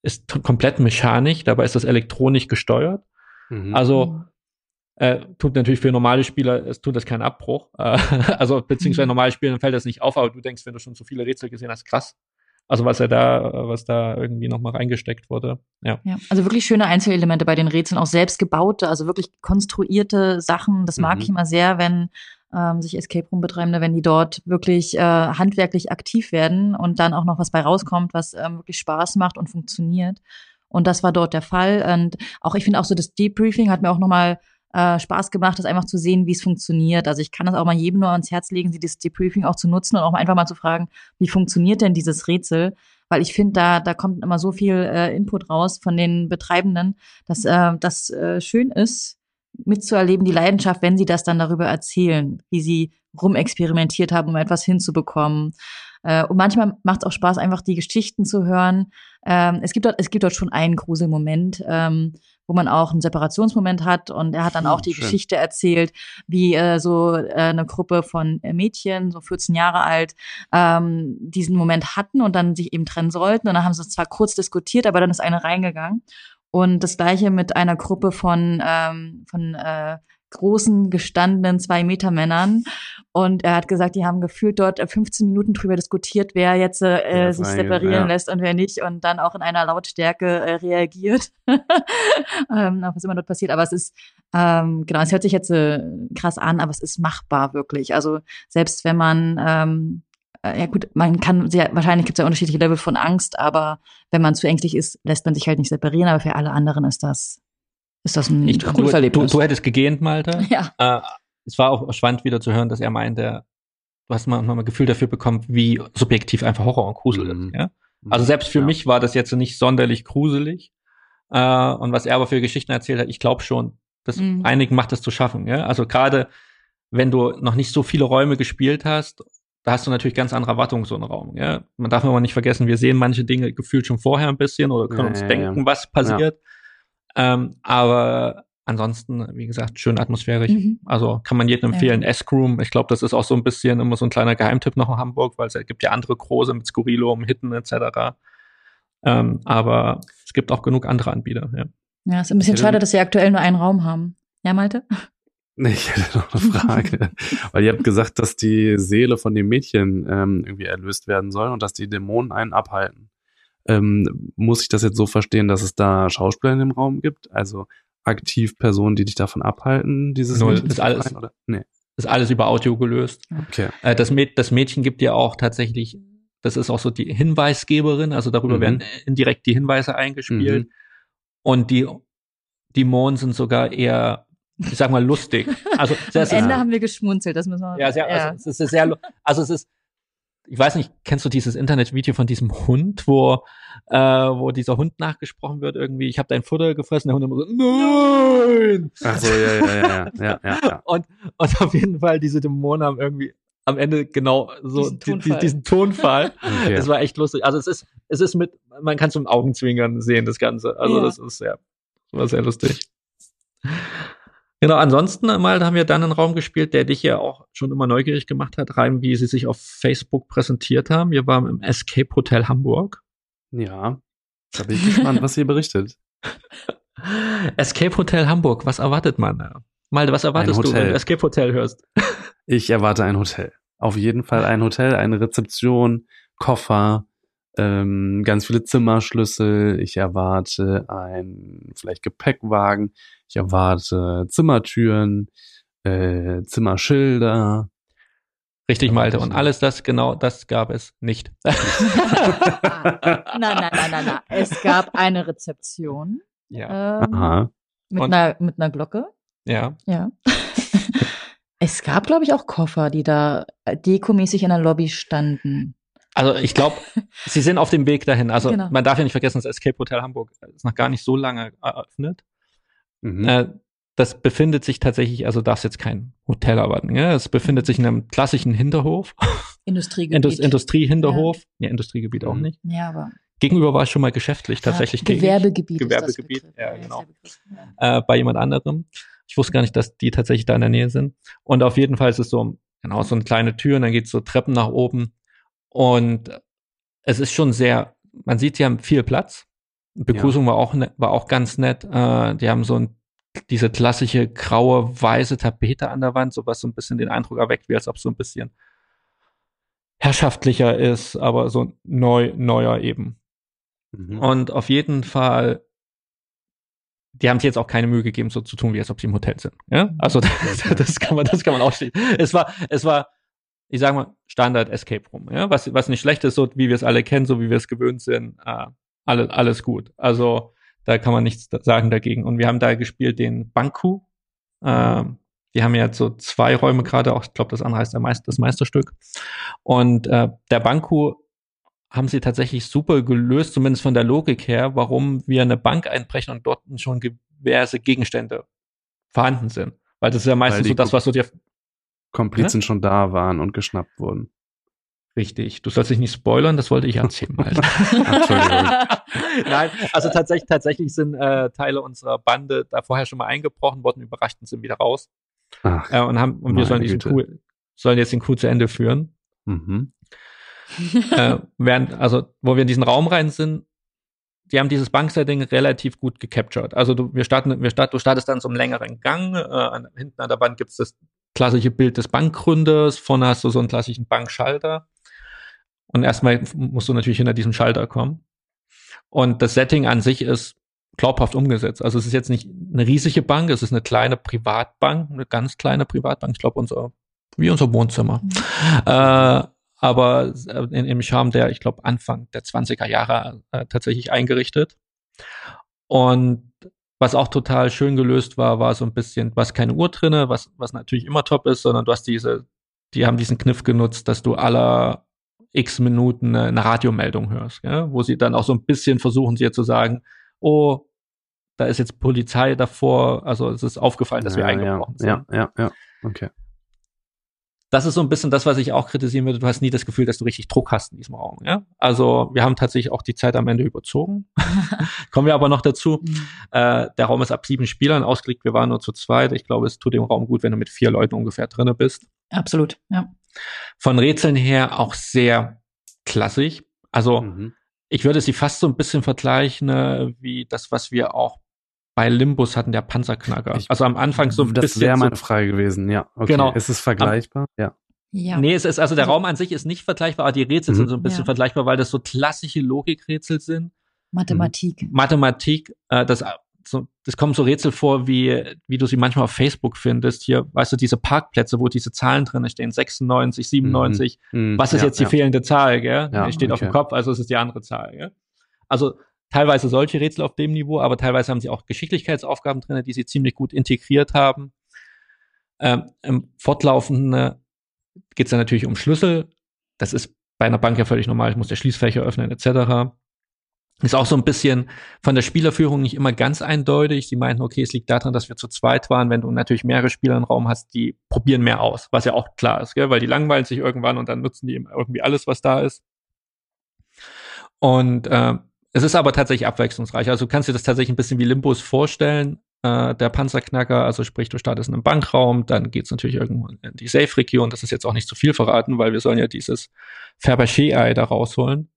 ist komplett mechanisch, dabei ist das elektronisch gesteuert. Mhm. Also mhm. Äh, tut natürlich für normale Spieler, es tut das keinen Abbruch. Äh, also beziehungsweise mhm. normale Spieler fällt das nicht auf, aber du denkst, wenn du schon so viele Rätsel gesehen hast, krass. Also was er da, was da irgendwie nochmal reingesteckt wurde. Ja. ja. Also wirklich schöne Einzelelemente bei den Rätseln, auch selbst gebaute, also wirklich konstruierte Sachen. Das mag mhm. ich immer sehr, wenn ähm, sich Escape Room Betreibende, wenn die dort wirklich äh, handwerklich aktiv werden und dann auch noch was bei rauskommt, was ähm, wirklich Spaß macht und funktioniert. Und das war dort der Fall. Und auch ich finde auch so das Debriefing hat mir auch nochmal äh, Spaß gemacht, das einfach zu sehen, wie es funktioniert. Also ich kann das auch mal jedem nur ans Herz legen, sie das Debriefing auch zu nutzen und auch einfach mal zu fragen, wie funktioniert denn dieses Rätsel? Weil ich finde, da, da kommt immer so viel äh, Input raus von den Betreibenden, dass äh, das äh, schön ist, mitzuerleben, die Leidenschaft, wenn sie das dann darüber erzählen, wie sie rumexperimentiert haben, um etwas hinzubekommen. Äh, und manchmal macht es auch Spaß, einfach die Geschichten zu hören. Ähm, es gibt dort, es gibt dort schon einen Gruselmoment, ähm, wo man auch einen Separationsmoment hat und er hat dann auch die Schön. Geschichte erzählt, wie äh, so äh, eine Gruppe von Mädchen, so 14 Jahre alt, ähm, diesen Moment hatten und dann sich eben trennen sollten. Und dann haben sie es zwar kurz diskutiert, aber dann ist eine reingegangen. Und das gleiche mit einer Gruppe von, ähm, von äh, großen, gestandenen Zwei-Meter-Männern. Und er hat gesagt, die haben gefühlt dort 15 Minuten drüber diskutiert, wer jetzt äh, ja, sich separieren ja. lässt und wer nicht. Und dann auch in einer Lautstärke äh, reagiert, ähm, auf was immer dort passiert. Aber es ist, ähm, genau, es hört sich jetzt äh, krass an, aber es ist machbar wirklich. Also selbst wenn man ähm, äh, ja gut, man kann sehr, wahrscheinlich gibt es ja unterschiedliche Level von Angst, aber wenn man zu ängstlich ist, lässt man sich halt nicht separieren, aber für alle anderen ist das, ist das ein ich, cooles du, Erlebnis. Du, du hättest gegähnt, Malte. Ja. Äh, es war auch spannend wieder zu hören, dass er meinte, du hast mal noch ein Gefühl dafür bekommen, wie subjektiv einfach Horror und Grusel mhm. ist. Ja? Also selbst für ja. mich war das jetzt nicht sonderlich gruselig. Äh, und was er aber für Geschichten erzählt hat, ich glaube schon, dass mhm. einigen macht das zu schaffen. Ja? Also gerade wenn du noch nicht so viele Räume gespielt hast da hast du natürlich ganz andere Erwartungen so einen Raum. Ja? Man darf aber nicht vergessen, wir sehen manche Dinge gefühlt schon vorher ein bisschen oder können ja, uns ja, denken, ja. was passiert. Ähm, aber ansonsten, wie gesagt, schön atmosphärisch. Mhm. Also kann man jedem empfehlen. Ja. S-Room, ich glaube, das ist auch so ein bisschen immer so ein kleiner Geheimtipp noch in Hamburg, weil es gibt ja andere große mit Skurrilum, Hitten etc. Ähm, aber es gibt auch genug andere Anbieter. Ja, ja ist ein bisschen schade, dass sie aktuell nur einen Raum haben. Ja, Malte? Ich hätte noch eine Frage. Weil ihr habt gesagt, dass die Seele von dem Mädchen ähm, irgendwie erlöst werden soll und dass die Dämonen einen abhalten. Ähm, muss ich das jetzt so verstehen, dass es da Schauspieler in dem Raum gibt? Also aktiv Personen, die dich davon abhalten, dieses Null, ist alles, rein, oder? Nee. ist alles über Audio gelöst. Okay. Äh, das, Mäd das Mädchen gibt ja auch tatsächlich, das ist auch so die Hinweisgeberin, also darüber mhm. werden indirekt die Hinweise eingespielt. Mhm. Und die Dämonen sind sogar eher ich sag mal, lustig. Also Am Ende haben wir geschmunzelt, das müssen wir. Ja, sehr, ja. Also, es ist sehr, also es ist, ich weiß nicht, kennst du dieses Internetvideo von diesem Hund, wo, äh, wo dieser Hund nachgesprochen wird irgendwie, ich habe dein Futter gefressen, der Hund immer so, nein! Ach so, ja, ja, ja, ja, ja, ja. Und, und auf jeden Fall, diese Dämonen haben irgendwie am Ende genau so diesen Tonfall. diesen Tonfall. okay. Das war echt lustig. Also es ist, es ist mit, man kann es mit Augenzwinkern sehen, das Ganze. Also ja. das ist sehr, war sehr lustig. Genau, ansonsten mal haben wir dann einen Raum gespielt, der dich ja auch schon immer neugierig gemacht hat, rein wie sie sich auf Facebook präsentiert haben. Wir waren im Escape Hotel Hamburg. Ja, da bin ich gespannt, was ihr berichtet. Escape Hotel Hamburg, was erwartet man? Malte, was erwartest du, wenn du Escape Hotel hörst? ich erwarte ein Hotel. Auf jeden Fall ein Hotel, eine Rezeption, Koffer, ähm, ganz viele Zimmerschlüssel. Ich erwarte ein vielleicht Gepäckwagen. Ich erwarte Zimmertüren, äh, Zimmerschilder. Richtig, Malte. Und alles das, genau das gab es nicht. nein, nein, nein, nein, nein. Es gab eine Rezeption. Ja. Ähm, Aha. Mit, einer, mit einer Glocke. Ja. Ja. es gab, glaube ich, auch Koffer, die da dekomäßig in der Lobby standen. Also ich glaube, sie sind auf dem Weg dahin. Also genau. man darf ja nicht vergessen, das Escape Hotel Hamburg ist noch gar nicht so lange eröffnet. Mhm. Äh, das befindet sich tatsächlich, also darfst jetzt kein Hotel erwarten. Ja? Es befindet sich in einem klassischen Hinterhof. Industriegebiet. Indust Industriehinterhof. Ja. ja, Industriegebiet auch mhm. nicht. Ja, aber. Gegenüber war ich schon mal geschäftlich tatsächlich. Ja, Gewerbegebiet. Gewerbegebiet, ja, genau. Äh, bei jemand anderem. Ich wusste gar nicht, dass die tatsächlich da in der Nähe sind. Und auf jeden Fall ist es so, genau, so eine kleine Tür und dann geht's so Treppen nach oben. Und es ist schon sehr, man sieht, die haben viel Platz. Begrüßung ja. war auch ne, war auch ganz nett. Äh, die haben so ein, diese klassische graue weiße Tapete an der Wand, so was so ein bisschen den Eindruck erweckt, wie als ob so ein bisschen herrschaftlicher ist, aber so neu neuer eben. Mhm. Und auf jeden Fall die haben sich jetzt auch keine Mühe gegeben, so zu tun, wie als ob sie im Hotel sind. Ja, also das, das kann man, das kann man ausschließen. Es war, es war, ich sag mal, Standard Escape Room. Ja, was, was nicht schlecht ist, so wie wir es alle kennen, so wie wir es gewöhnt sind. Äh, alles, alles gut. Also da kann man nichts sagen dagegen. Und wir haben da gespielt den Banku. Äh, die haben ja so zwei Räume gerade, auch ich glaube, das andere heißt Meister, das Meisterstück. Und äh, der Banku haben sie tatsächlich super gelöst, zumindest von der Logik her, warum wir eine Bank einbrechen und dort schon diverse Gegenstände vorhanden sind. Weil das ist ja meistens so das, was so dir Komplizen ne? schon da waren und geschnappt wurden. Richtig. Du sollst dich nicht spoilern, das wollte ich erzählen. Entschuldigung. Nein, also tatsächlich, tatsächlich sind äh, Teile unserer Bande da vorher schon mal eingebrochen worden, überrascht und sind wieder raus. Ach, äh, und haben, und wir sollen diesen Coup, sollen jetzt den Coup zu Ende führen. Mhm äh, während, also wo wir in diesen Raum rein sind, die haben dieses Banksetting relativ gut gecaptured. Also du, wir starten, wir start, du startest dann so einen längeren Gang. Äh, hinten an der Wand gibt's das klassische Bild des Bankgründers. Vorne hast du so einen klassischen Bankschalter. Und erstmal musst du natürlich hinter diesem Schalter kommen. Und das Setting an sich ist glaubhaft umgesetzt. Also es ist jetzt nicht eine riesige Bank, es ist eine kleine Privatbank, eine ganz kleine Privatbank. Ich glaube, unser, wie unser Wohnzimmer. Mhm. Äh, aber äh, in, im Charme der, ich glaube, Anfang der 20er Jahre äh, tatsächlich eingerichtet. Und was auch total schön gelöst war, war so ein bisschen, was keine Uhr drinne, was, was natürlich immer top ist, sondern du hast diese, die haben diesen Kniff genutzt, dass du aller x Minuten eine, eine Radiomeldung hörst, ja? wo sie dann auch so ein bisschen versuchen, dir zu sagen, oh, da ist jetzt Polizei davor, also es ist aufgefallen, dass ja, wir eingebrochen ja, sind. Ja, ja, ja, okay das ist so ein bisschen das, was ich auch kritisieren würde. Du hast nie das Gefühl, dass du richtig Druck hast in diesem Raum. Ja? Also wir haben tatsächlich auch die Zeit am Ende überzogen. Kommen wir aber noch dazu. Mhm. Äh, der Raum ist ab sieben Spielern ausgelegt. Wir waren nur zu zweit. Ich glaube, es tut dem Raum gut, wenn du mit vier Leuten ungefähr drinne bist. Absolut, ja. Von Rätseln her auch sehr klassisch. Also mhm. ich würde sie fast so ein bisschen vergleichen äh, wie das, was wir auch bei Limbus hatten der Panzerknacker. Ich, also am Anfang so ein das bisschen. Das wäre meine Frage gewesen, ja. Okay. Genau. Ist es vergleichbar? ja. Ja. Nee, es ist, also der also, Raum an sich ist nicht vergleichbar, aber die Rätsel mhm. sind so ein bisschen ja. vergleichbar, weil das so klassische Logikrätsel sind. Mathematik. Mathematik, äh, das, so, das kommen so Rätsel vor, wie, wie du sie manchmal auf Facebook findest. Hier, weißt du, diese Parkplätze, wo diese Zahlen drin stehen, 96, 97. Mhm. Was ist ja, jetzt die ja. fehlende Zahl, gell? Ja, steht okay. auf dem Kopf, also es ist die andere Zahl, gell? Also teilweise solche Rätsel auf dem Niveau, aber teilweise haben sie auch Geschicklichkeitsaufgaben drin, die sie ziemlich gut integriert haben. Ähm, Im Fortlaufenden äh, geht es dann natürlich um Schlüssel. Das ist bei einer Bank ja völlig normal. Ich muss der Schließfächer öffnen etc. Ist auch so ein bisschen von der Spielerführung nicht immer ganz eindeutig. Sie meinten, okay, es liegt daran, dass wir zu zweit waren. Wenn du natürlich mehrere Spieler im Raum hast, die probieren mehr aus, was ja auch klar ist, gell? weil die langweilen sich irgendwann und dann nutzen die irgendwie alles, was da ist. Und äh, es ist aber tatsächlich abwechslungsreich. Also du kannst dir das tatsächlich ein bisschen wie Limbus vorstellen. Äh, der Panzerknacker, also sprich, du startest in einem Bankraum, dann geht's natürlich irgendwo in die Safe-Region. Das ist jetzt auch nicht zu viel verraten, weil wir sollen ja dieses Fabergé-Ei da rausholen.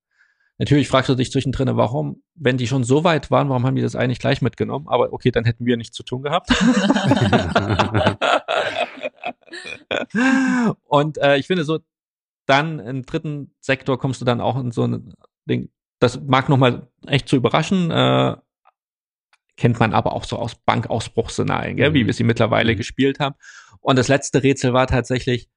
Natürlich fragst du dich zwischendrin, warum, wenn die schon so weit waren, warum haben die das eigentlich gleich mitgenommen? Aber okay, dann hätten wir nichts zu tun gehabt. Und äh, ich finde so, dann im dritten Sektor kommst du dann auch in so ein Ding, das mag nochmal echt zu überraschen. Äh, kennt man aber auch so aus Bankausbruchsszenarien, gell, mhm. wie wir sie mittlerweile mhm. gespielt haben. Und das letzte Rätsel war tatsächlich,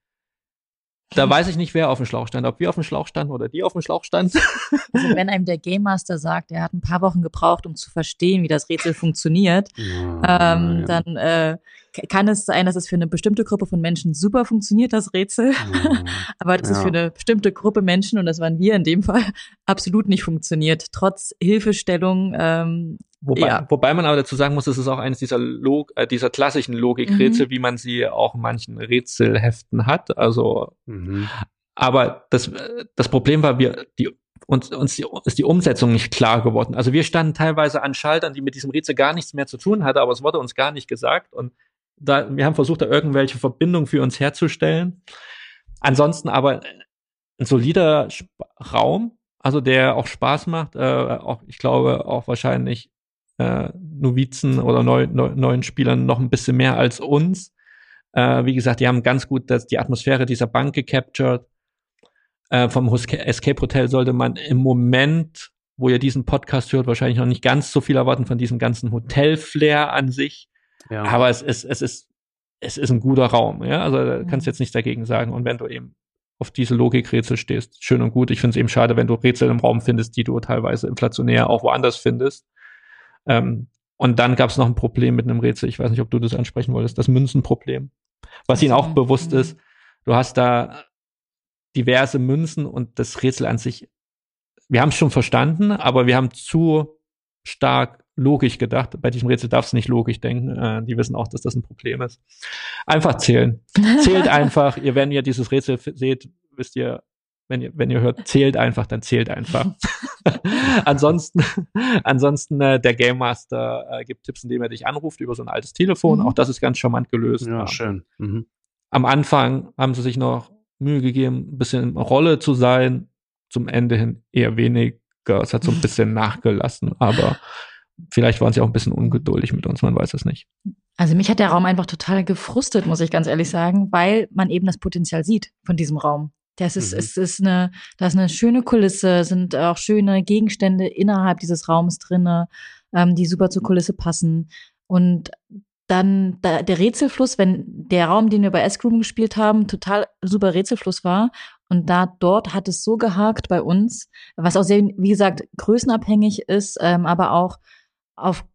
da weiß ich nicht, wer auf dem Schlauch stand, ob wir auf dem Schlauch standen oder die auf dem Schlauch standen. Also wenn einem der Game Master sagt, er hat ein paar Wochen gebraucht, um zu verstehen, wie das Rätsel funktioniert, ja, ähm, ja. dann äh, kann es sein, dass es für eine bestimmte Gruppe von Menschen super funktioniert, das Rätsel. Ja, Aber das ist für eine bestimmte Gruppe Menschen, und das waren wir in dem Fall, absolut nicht funktioniert. Trotz Hilfestellung ähm, Wobei, ja. wobei man aber dazu sagen muss, es ist auch eines dieser, Log äh, dieser klassischen Logikrätsel, mhm. wie man sie auch in manchen Rätselheften hat. Also, mhm. aber das, das Problem war, wir, die, uns, uns die, ist die Umsetzung nicht klar geworden. Also wir standen teilweise an Schaltern, die mit diesem Rätsel gar nichts mehr zu tun hatte, aber es wurde uns gar nicht gesagt. Und da, wir haben versucht, da irgendwelche Verbindungen für uns herzustellen. ansonsten aber ein solider Sp Raum, also der auch Spaß macht, äh, auch ich glaube auch wahrscheinlich äh, Novizen oder neu, neu, neuen Spielern noch ein bisschen mehr als uns. Äh, wie gesagt, die haben ganz gut das, die Atmosphäre dieser Bank gecaptured. Äh, vom Escape Hotel sollte man im Moment, wo ihr diesen Podcast hört, wahrscheinlich noch nicht ganz so viel erwarten von diesem ganzen Hotel-Flair an sich. Ja. Aber es ist, es ist, es ist ein guter Raum, ja. Also da kannst du jetzt nichts dagegen sagen. Und wenn du eben auf diese Logikrätsel stehst, schön und gut. Ich finde es eben schade, wenn du Rätsel im Raum findest, die du teilweise inflationär auch woanders findest. Ähm, und dann gab es noch ein Problem mit einem Rätsel. Ich weiß nicht, ob du das ansprechen wolltest, das Münzenproblem. Was ihnen auch bewusst ist, du hast da diverse Münzen und das Rätsel an sich, wir haben es schon verstanden, aber wir haben zu stark logisch gedacht. Bei diesem Rätsel darfst du nicht logisch denken. Äh, die wissen auch, dass das ein Problem ist. Einfach zählen. Zählt einfach. Ihr, wenn ihr dieses Rätsel seht, wisst ihr, wenn ihr, wenn ihr hört, zählt einfach, dann zählt einfach. ansonsten, ansonsten äh, der Game Master äh, gibt Tipps, indem er dich anruft über so ein altes Telefon. Mhm. Auch das ist ganz charmant gelöst. Ja, schön. Mhm. Am Anfang haben sie sich noch Mühe gegeben, ein bisschen Rolle zu sein. Zum Ende hin eher weniger. Es hat so ein bisschen nachgelassen, aber vielleicht waren sie auch ein bisschen ungeduldig mit uns, man weiß es nicht. Also mich hat der Raum einfach total gefrustet, muss ich ganz ehrlich sagen, weil man eben das Potenzial sieht von diesem Raum. Das ist, mhm. es ist eine, da ist eine schöne Kulisse, sind auch schöne Gegenstände innerhalb dieses Raums drinne, ähm, die super zur Kulisse passen. Und dann da, der Rätselfluss, wenn der Raum, den wir bei S-Groom gespielt haben, total super Rätselfluss war. Und da dort hat es so gehakt bei uns, was auch sehr, wie gesagt, größenabhängig ist, ähm, aber auch auf,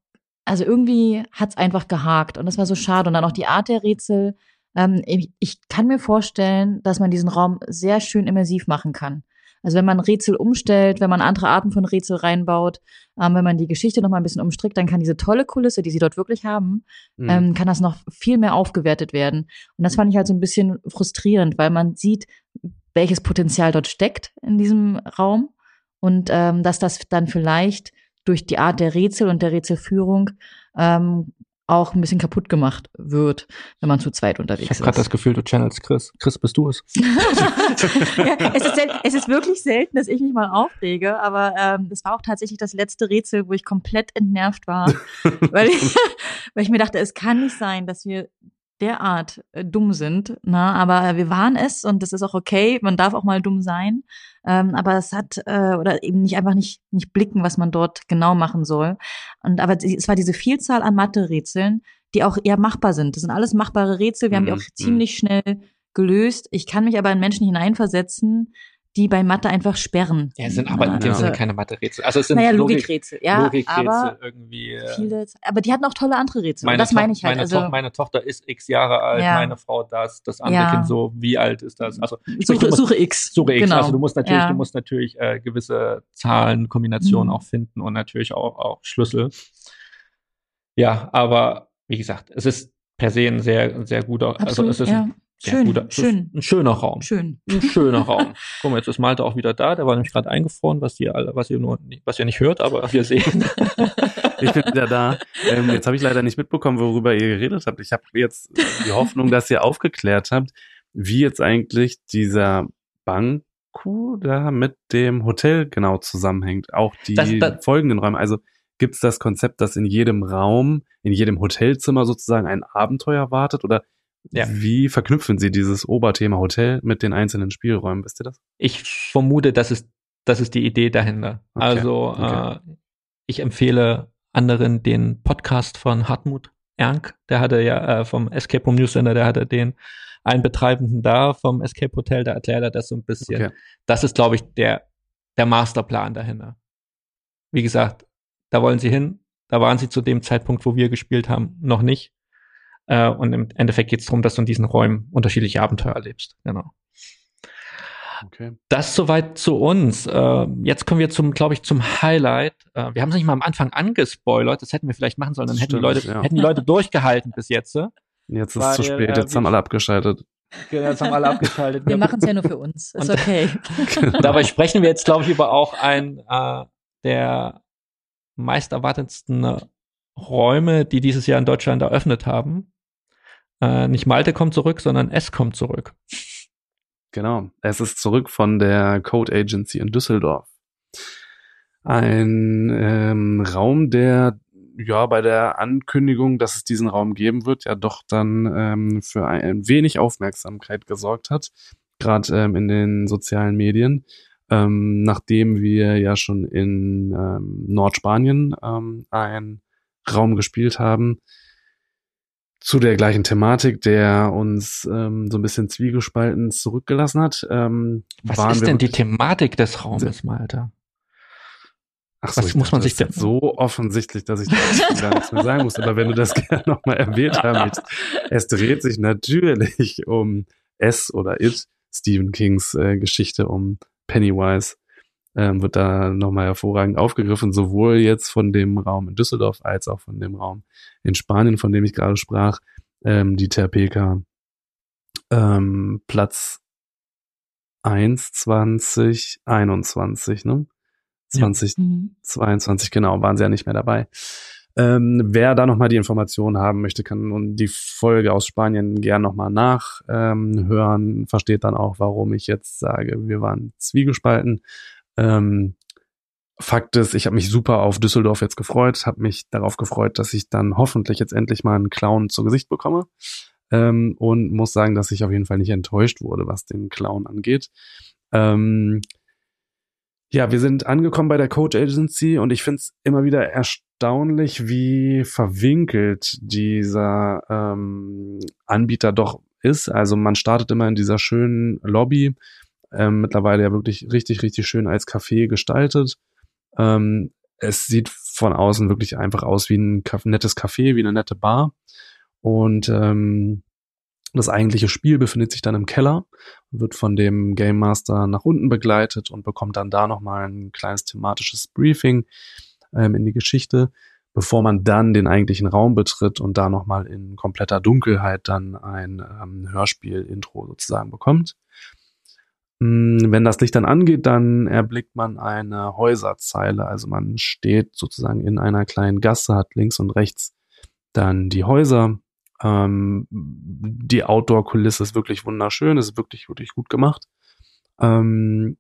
also irgendwie hat es einfach gehakt. Und das war so schade. Und dann auch die Art der Rätsel, ähm, ich, ich kann mir vorstellen, dass man diesen Raum sehr schön immersiv machen kann. Also wenn man Rätsel umstellt, wenn man andere Arten von Rätsel reinbaut, ähm, wenn man die Geschichte noch mal ein bisschen umstrickt, dann kann diese tolle Kulisse, die sie dort wirklich haben, mhm. ähm, kann das noch viel mehr aufgewertet werden. Und das fand ich halt so ein bisschen frustrierend, weil man sieht, welches Potenzial dort steckt in diesem Raum und ähm, dass das dann vielleicht durch die Art der Rätsel und der Rätselführung ähm, auch ein bisschen kaputt gemacht wird, wenn man zu zweit unterwegs ich ist. Ich habe gerade das Gefühl, du channelst Chris. Chris, bist du es? ja, es, ist es ist wirklich selten, dass ich mich mal aufrege, aber ähm, es war auch tatsächlich das letzte Rätsel, wo ich komplett entnervt war, weil, ich, weil ich mir dachte, es kann nicht sein, dass wir derart äh, dumm sind. Na, ne? aber wir waren es und das ist auch okay. Man darf auch mal dumm sein. Ähm, aber es hat äh, oder eben nicht einfach nicht nicht blicken, was man dort genau machen soll. Und aber es war diese Vielzahl an Mathe-Rätseln, die auch eher machbar sind. Das sind alles machbare Rätsel. Wir mhm. haben die auch mhm. ziemlich schnell gelöst. Ich kann mich aber in Menschen hineinversetzen, die bei Mathe einfach sperren. Ja, es sind aber in dem also, Sinne keine Mathe-Rätsel. Also es sind naja, Logikrätsel, ja, Logikrätsel aber irgendwie. Äh, viele, aber die hatten auch tolle andere Rätsel. Meine das meine ich halt. Meine, also, to meine Tochter ist x Jahre alt, ja. meine Frau das, das andere ja. Kind so, wie alt ist das? Also suche, musst, suche X. Suche X. Genau. Also du musst natürlich, ja. du musst natürlich äh, gewisse Zahlen, Kombinationen mhm. auch finden und natürlich auch, auch Schlüssel. Ja, aber wie gesagt, es ist per se ein sehr, sehr guter, Absolut, also es ist ja. Schön, guter, schön. Ein schöner Raum. Schön. Ein schöner Raum. Guck mal, jetzt ist Malte auch wieder da. Der war nämlich gerade eingefroren, was ihr alle, was ihr nur, was ihr nicht hört, aber wir sehen. ich bin wieder da. Ähm, jetzt habe ich leider nicht mitbekommen, worüber ihr geredet habt. Ich habe jetzt die Hoffnung, dass ihr aufgeklärt habt, wie jetzt eigentlich dieser Banku da mit dem Hotel genau zusammenhängt. Auch die das, das, folgenden Räume. Also gibt es das Konzept, dass in jedem Raum, in jedem Hotelzimmer sozusagen ein Abenteuer wartet oder ja. Wie verknüpfen Sie dieses Oberthema Hotel mit den einzelnen Spielräumen? Wisst ihr das? Ich vermute, das ist, das ist die Idee dahinter. Okay. Also okay. Äh, ich empfehle anderen den Podcast von Hartmut Ernk. Der hatte ja äh, vom Escape Room News Center, der hatte den einen Betreibenden da vom Escape Hotel, da erklärt er das so ein bisschen. Okay. Das ist, glaube ich, der, der Masterplan dahinter. Wie gesagt, da wollen sie hin. Da waren sie zu dem Zeitpunkt, wo wir gespielt haben, noch nicht. Äh, und im Endeffekt geht es darum, dass du in diesen Räumen unterschiedliche Abenteuer erlebst. Genau. Okay. Das soweit zu uns. Äh, jetzt kommen wir zum, glaube ich, zum Highlight. Äh, wir haben es nicht mal am Anfang angespoilert. Das hätten wir vielleicht machen sollen. Dann hätten, Stimmt, die Leute, ja. hätten die Leute durchgehalten bis jetzt. Jetzt ist es zu spät. Äh, jetzt haben alle abgeschaltet. Genau, jetzt haben alle abgeschaltet. Wir machen es ja nur für uns. Ist okay. genau. Dabei sprechen wir jetzt, glaube ich, über auch ein äh, der meist erwartetsten Räume, die dieses Jahr in Deutschland eröffnet haben. Äh, nicht Malte kommt zurück, sondern es kommt zurück. Genau. Es ist zurück von der Code Agency in Düsseldorf. Ein ähm, Raum, der ja bei der Ankündigung, dass es diesen Raum geben wird, ja doch dann ähm, für ein wenig Aufmerksamkeit gesorgt hat, gerade ähm, in den sozialen Medien, ähm, nachdem wir ja schon in ähm, Nordspanien ähm, ein Raum gespielt haben zu der gleichen Thematik, der uns ähm, so ein bisschen zwiegespalten zurückgelassen hat. Ähm, Was ist denn die Thematik des Raumes, Malta? Ach so, Was muss man sich denn so offensichtlich, dass ich da gar nichts mehr sagen muss. Aber wenn du das gerne nochmal erwähnt haben willst, es dreht sich natürlich um S oder It, Stephen Kings äh, Geschichte um Pennywise ähm, wird da nochmal hervorragend aufgegriffen, sowohl jetzt von dem Raum in Düsseldorf als auch von dem Raum in Spanien, von dem ich gerade sprach, ähm, die Terpeka ähm, Platz 1 2021, ne? 2022, ja. genau, waren sie ja nicht mehr dabei. Ähm, wer da nochmal die Informationen haben möchte, kann die Folge aus Spanien gern nochmal nachhören, ähm, versteht dann auch, warum ich jetzt sage, wir waren zwiegespalten. Ähm, Fakt ist, ich habe mich super auf Düsseldorf jetzt gefreut, habe mich darauf gefreut, dass ich dann hoffentlich jetzt endlich mal einen Clown zu Gesicht bekomme ähm, und muss sagen, dass ich auf jeden Fall nicht enttäuscht wurde, was den Clown angeht. Ähm, ja, wir sind angekommen bei der Coach Agency und ich finde es immer wieder erstaunlich, wie verwinkelt dieser ähm, Anbieter doch ist. Also man startet immer in dieser schönen Lobby ähm, mittlerweile ja wirklich richtig, richtig schön als Café gestaltet. Ähm, es sieht von außen wirklich einfach aus wie ein nettes Café, wie eine nette Bar. Und ähm, das eigentliche Spiel befindet sich dann im Keller, wird von dem Game Master nach unten begleitet und bekommt dann da nochmal ein kleines thematisches Briefing ähm, in die Geschichte, bevor man dann den eigentlichen Raum betritt und da nochmal in kompletter Dunkelheit dann ein ähm, Hörspiel-Intro sozusagen bekommt. Hm, wenn das Licht dann angeht, dann erblickt man eine Häuserzeile. Also man steht sozusagen in einer kleinen Gasse, hat links und rechts dann die Häuser. Ähm, die Outdoor-Kulisse ist wirklich wunderschön, ist wirklich, wirklich gut gemacht. Ähm,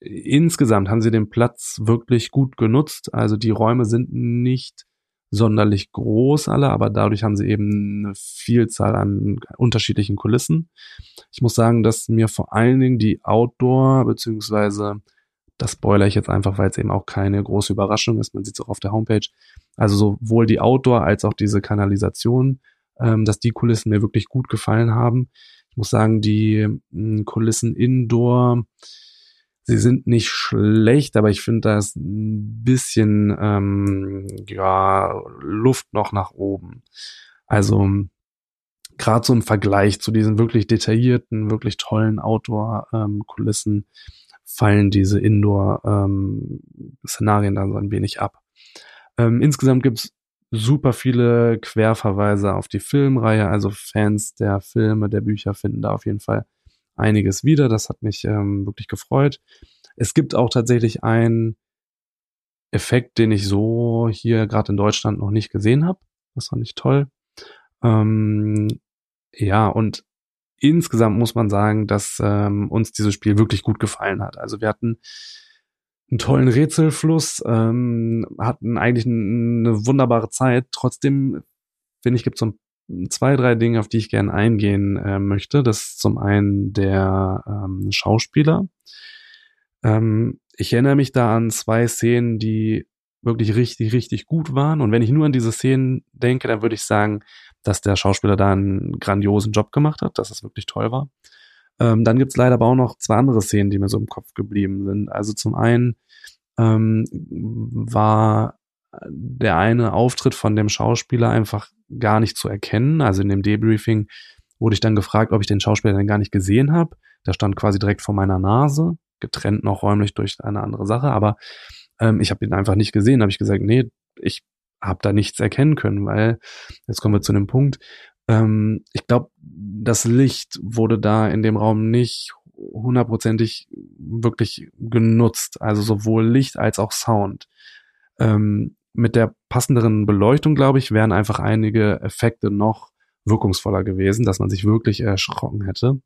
insgesamt haben sie den Platz wirklich gut genutzt. Also die Räume sind nicht sonderlich groß alle, aber dadurch haben sie eben eine Vielzahl an unterschiedlichen Kulissen. Ich muss sagen, dass mir vor allen Dingen die Outdoor, beziehungsweise das spoiler ich jetzt einfach, weil es eben auch keine große Überraschung ist, man sieht es auch auf der Homepage, also sowohl die Outdoor als auch diese Kanalisation, ähm, dass die Kulissen mir wirklich gut gefallen haben. Ich muss sagen, die mh, hm, Kulissen Indoor, Sie sind nicht schlecht, aber ich finde, da ist ein bisschen ähm, ja, Luft noch nach oben. Also gerade so im Vergleich zu diesen wirklich detaillierten, wirklich tollen Outdoor-Kulissen ähm, fallen diese Indoor-Szenarien ähm, dann so ein wenig ab. Ähm, insgesamt gibt's super viele Querverweise auf die Filmreihe, also Fans der Filme, der Bücher finden da auf jeden Fall einiges wieder. Das hat mich ähm, wirklich gefreut. Es gibt auch tatsächlich einen Effekt, den ich so hier gerade in Deutschland noch nicht gesehen habe. Das fand ich toll. Ähm, ja, und insgesamt muss man sagen, dass ähm, uns dieses Spiel wirklich gut gefallen hat. Also wir hatten einen tollen Rätselfluss, ähm, hatten eigentlich eine wunderbare Zeit. Trotzdem, finde ich, gibt es so ein zwei, drei Dinge, auf die ich gerne eingehen äh, möchte. Das ist zum einen der ähm, Schauspieler. Ähm, ich erinnere mich da an zwei Szenen, die wirklich richtig, richtig gut waren. Und wenn ich nur an diese Szenen denke, dann würde ich sagen, dass der Schauspieler da einen grandiosen Job gemacht hat, dass es wirklich toll war. Ähm, dann gibt's leider aber auch noch zwei andere Szenen, die mir so im Kopf geblieben sind. Also zum einen ähm, war der eine Auftritt von dem Schauspieler einfach gar nicht zu erkennen. Also in dem Debriefing wurde ich dann gefragt, ob ich den Schauspieler denn gar nicht gesehen habe. Der stand quasi direkt vor meiner Nase, getrennt noch räumlich durch eine andere Sache, aber ähm, ich habe ihn einfach nicht gesehen. Habe ich gesagt, nee, ich habe da nichts erkennen können, weil jetzt kommen wir zu einem Punkt. Ähm, ich glaube, das Licht wurde da in dem Raum nicht hundertprozentig wirklich genutzt. Also sowohl Licht als auch Sound. Ähm, mit der passenderen Beleuchtung, glaube ich, wären einfach einige Effekte noch wirkungsvoller gewesen, dass man sich wirklich erschrocken hätte.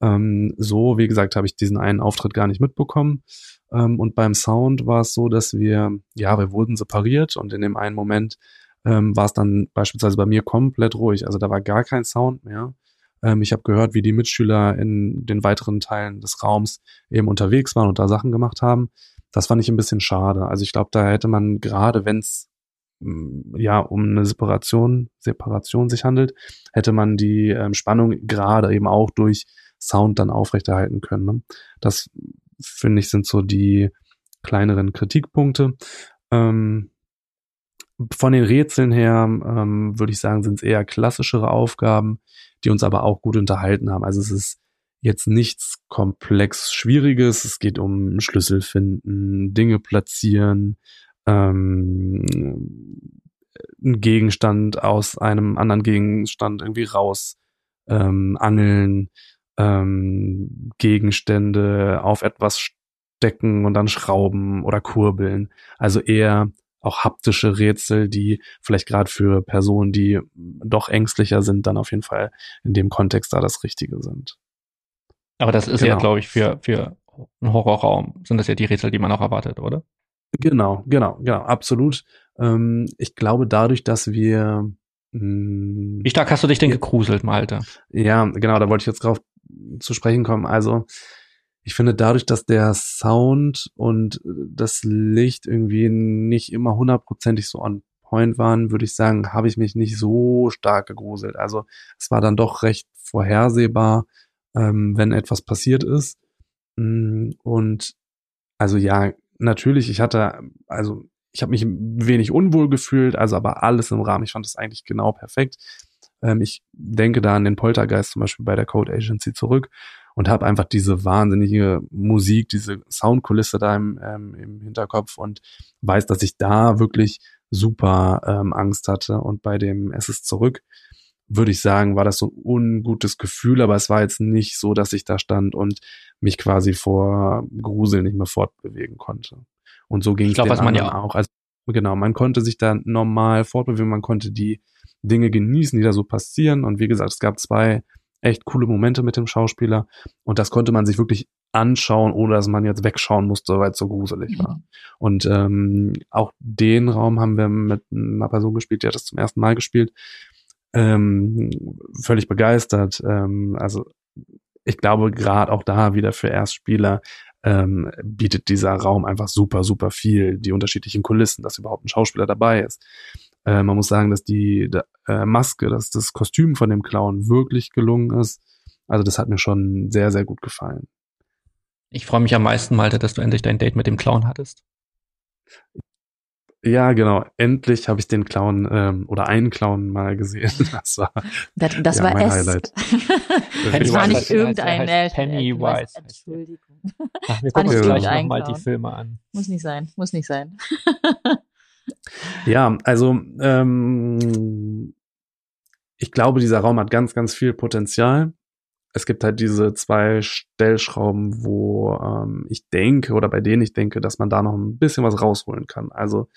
Ähm, so, wie gesagt, habe ich diesen einen Auftritt gar nicht mitbekommen. Ähm, und beim Sound war es so, dass wir, ja, wir wurden separiert und in dem einen Moment ähm, war es dann beispielsweise bei mir komplett ruhig. Also da war gar kein Sound mehr. Ähm, ich habe gehört, wie die Mitschüler in den weiteren Teilen des Raums eben unterwegs waren und da Sachen gemacht haben. Das fand ich ein bisschen schade. Also ich glaube, da hätte man gerade, wenn es mm, ja um eine Separation, Separation sich handelt, hätte man die ähm, Spannung gerade eben auch durch Sound dann aufrechterhalten können. Ne? Das finde ich sind so die kleineren Kritikpunkte. Ähm, von den Rätseln her ähm, würde ich sagen, sind es eher klassischere Aufgaben, die uns aber auch gut unterhalten haben. Also es ist jetzt nichts komplex Schwieriges. Es geht um Schlüssel finden, Dinge platzieren, ähm, einen Gegenstand aus einem anderen Gegenstand irgendwie raus ähm, angeln, ähm, Gegenstände auf etwas stecken und dann schrauben oder kurbeln. Also eher auch haptische Rätsel, die vielleicht gerade für Personen, die doch ängstlicher sind, dann auf jeden Fall in dem Kontext da das Richtige sind. Aber das ist genau. ja, glaube ich, für, für einen Horrorraum sind das ja die Rätsel, die man auch erwartet, oder? Genau, genau, genau, absolut. Ähm, ich glaube, dadurch, dass wir mh, Wie stark hast du dich denn gegruselt, Malte? Ja, genau, da wollte ich jetzt drauf zu sprechen kommen. Also ich finde dadurch, dass der Sound und das Licht irgendwie nicht immer hundertprozentig so on point waren, würde ich sagen, habe ich mich nicht so stark gegruselt. Also es war dann doch recht vorhersehbar, ähm, wenn etwas passiert ist. Mm, und also ja, natürlich, ich hatte, also ich habe mich wenig unwohl gefühlt, also aber alles im Rahmen. Ich fand das eigentlich genau perfekt. Ähm, ich denke da an den Poltergeist zum Beispiel bei der Code Agency zurück und habe einfach diese wahnsinnige Musik, diese Soundkulisse da im, ähm, im Hinterkopf und weiß, dass ich da wirklich super ähm, Angst hatte. Und bei dem Es ist zurück, würde ich sagen, war das so ein ungutes Gefühl, aber es war jetzt nicht so, dass ich da stand und mich quasi vor Grusel nicht mehr fortbewegen konnte. Und so ging es den anderen ja auch. Also genau, man konnte sich da normal fortbewegen, man konnte die Dinge genießen, die da so passieren. Und wie gesagt, es gab zwei echt coole Momente mit dem Schauspieler und das konnte man sich wirklich anschauen, ohne dass man jetzt wegschauen musste, weil es so gruselig war. Mhm. Und ähm, auch den Raum haben wir mit einer Person gespielt, die hat das zum ersten Mal gespielt. Ähm, völlig begeistert. Ähm, also ich glaube, gerade auch da wieder für Erstspieler ähm, bietet dieser Raum einfach super, super viel. Die unterschiedlichen Kulissen, dass überhaupt ein Schauspieler dabei ist. Äh, man muss sagen, dass die, die äh, Maske, dass das Kostüm von dem Clown wirklich gelungen ist. Also das hat mir schon sehr, sehr gut gefallen. Ich freue mich am meisten, Malte, dass du endlich dein Date mit dem Clown hattest. Ja, genau. Endlich habe ich den Clown ähm, oder einen Clown mal gesehen. Das war, das, das ja, war mein es. Highlight. das war nicht irgendein heißt, Pennywise. Entschuldigung. Ach, wir gucken uns gleich nochmal die Filme an. Muss nicht sein, muss nicht sein. ja, also ähm, ich glaube, dieser Raum hat ganz, ganz viel Potenzial. Es gibt halt diese zwei Stellschrauben, wo ähm, ich denke oder bei denen ich denke, dass man da noch ein bisschen was rausholen kann. Also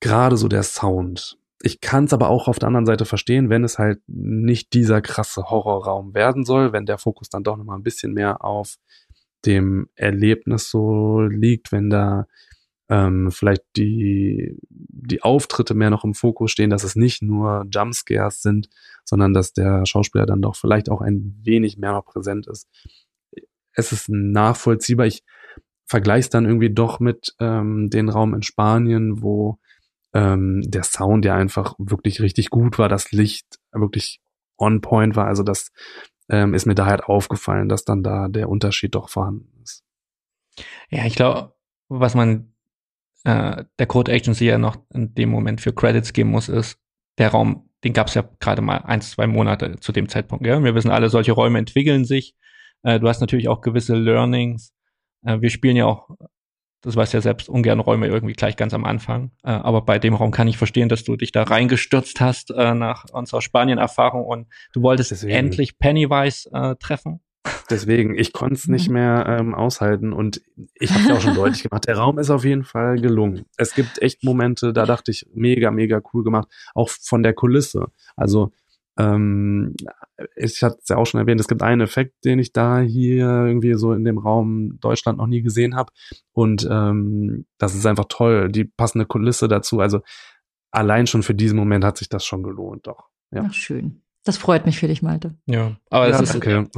gerade so der Sound. Ich kann es aber auch auf der anderen Seite verstehen, wenn es halt nicht dieser krasse Horrorraum werden soll, wenn der Fokus dann doch noch mal ein bisschen mehr auf dem Erlebnis so liegt, wenn da ähm, vielleicht die, die Auftritte mehr noch im Fokus stehen, dass es nicht nur Jumpscares sind, sondern dass der Schauspieler dann doch vielleicht auch ein wenig mehr noch präsent ist. Es ist nachvollziehbar. Ich vergleiche es dann irgendwie doch mit ähm, den Raum in Spanien, wo ähm, der Sound ja einfach wirklich richtig gut war, das Licht wirklich on point war. Also das ähm, ist mir da halt aufgefallen, dass dann da der Unterschied doch vorhanden ist. Ja, ich glaube, was man äh, der Code Agency ja noch in dem Moment für Credits geben muss, ist, der Raum, den gab es ja gerade mal ein, zwei Monate zu dem Zeitpunkt. Ja? Wir wissen alle, solche Räume entwickeln sich. Äh, du hast natürlich auch gewisse Learnings. Äh, wir spielen ja auch, das weißt ja selbst, ungern Räume irgendwie gleich ganz am Anfang. Äh, aber bei dem Raum kann ich verstehen, dass du dich da reingestürzt hast äh, nach unserer Spanien-Erfahrung und du wolltest Deswegen. endlich Pennywise äh, treffen. Deswegen, ich konnte es nicht mhm. mehr ähm, aushalten und ich habe ja auch schon deutlich gemacht, der Raum ist auf jeden Fall gelungen. Es gibt echt Momente, da dachte ich, mega, mega cool gemacht, auch von der Kulisse. Also Ähm, ich hatte es ja auch schon erwähnt, es gibt einen Effekt, den ich da hier irgendwie so in dem Raum Deutschland noch nie gesehen habe. Und ähm, das ist einfach toll. Die passende Kulisse dazu. Also allein schon für diesen Moment hat sich das schon gelohnt, doch. Ja. Ach, schön. Das freut mich für dich, Malte. Ja, aber ja, es ist, danke.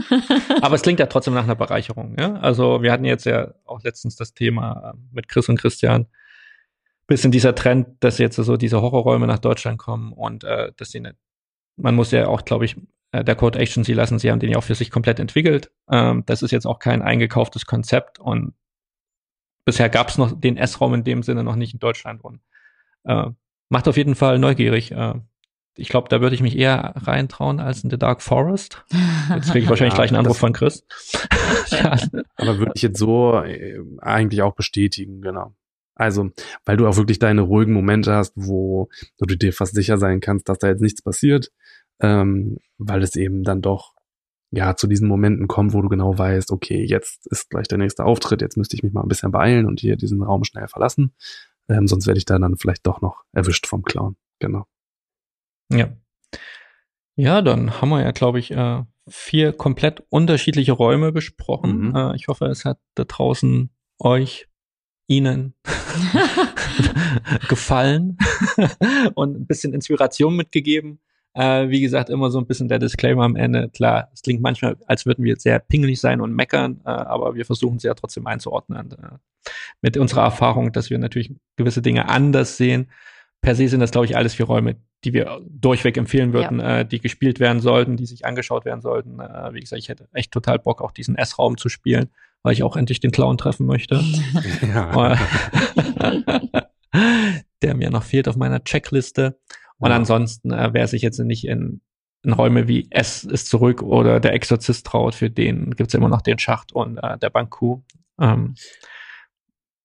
aber es klingt ja trotzdem nach einer Bereicherung. Ja? Also wir hatten jetzt ja auch letztens das Thema äh, mit Chris und Christian, bisschen dieser Trend, dass jetzt so diese Horrorräume nach Deutschland kommen und äh, dass sie nicht, man muss ja auch, glaube ich, äh, der Code Agency lassen, sie haben den ja auch für sich komplett entwickelt. Ähm, das ist jetzt auch kein eingekauftes Konzept und bisher gab es noch den S-Raum in dem Sinne noch nicht in Deutschland und äh, macht auf jeden Fall neugierig. Äh, ich glaube, da würde ich mich eher reintrauen als in The Dark Forest. Jetzt kriege ich wahrscheinlich Ja, gleich einen Anruf von Chris. Aber würde ich jetzt so äh, eigentlich auch bestätigen, genau. Also, weil du auch wirklich deine ruhigen Momente hast, wo du dir fast sicher sein kannst, dass da jetzt nichts passiert, ähm, weil es eben dann doch ja zu diesen Momenten kommt, wo du genau weißt, okay, jetzt ist gleich der nächste Auftritt, jetzt müsste ich mich mal ein bisschen beeilen und hier diesen Raum schnell verlassen, ähm, sonst werde ich da dann vielleicht doch noch erwischt vom Clown. Genau. Ja. Ja, dann haben wir ja, glaube ich, äh, vier komplett unterschiedliche Räume besprochen. Mhm. Äh, ich hoffe, es hat da draußen euch, Ihnen gefallen und ein bisschen Inspiration mitgegeben. Äh, wie gesagt, immer so ein bisschen der Disclaimer am Ende. Klar, es klingt manchmal, als würden wir jetzt sehr pingelig sein und meckern, äh, aber wir versuchen es ja trotzdem einzuordnen. Äh, mit unserer Erfahrung, dass wir natürlich gewisse Dinge anders sehen. Per se sind das, glaube ich, alles vier Räume, die wir durchweg empfehlen würden, äh, die gespielt werden sollten, die sich angeschaut werden sollten. Äh, wie gesagt, ich hätte echt total Bock, auch diesen S-Raum zu spielen, weil ich auch endlich den Clown treffen möchte. ja. der mir noch fehlt auf meiner Checkliste. Und Ja. ansonsten, äh, wer sich jetzt nicht in, in Räume wie S ist zurück oder der Exorzist traut, für den gibt's immer noch den Schacht und äh, der Banku. Ähm,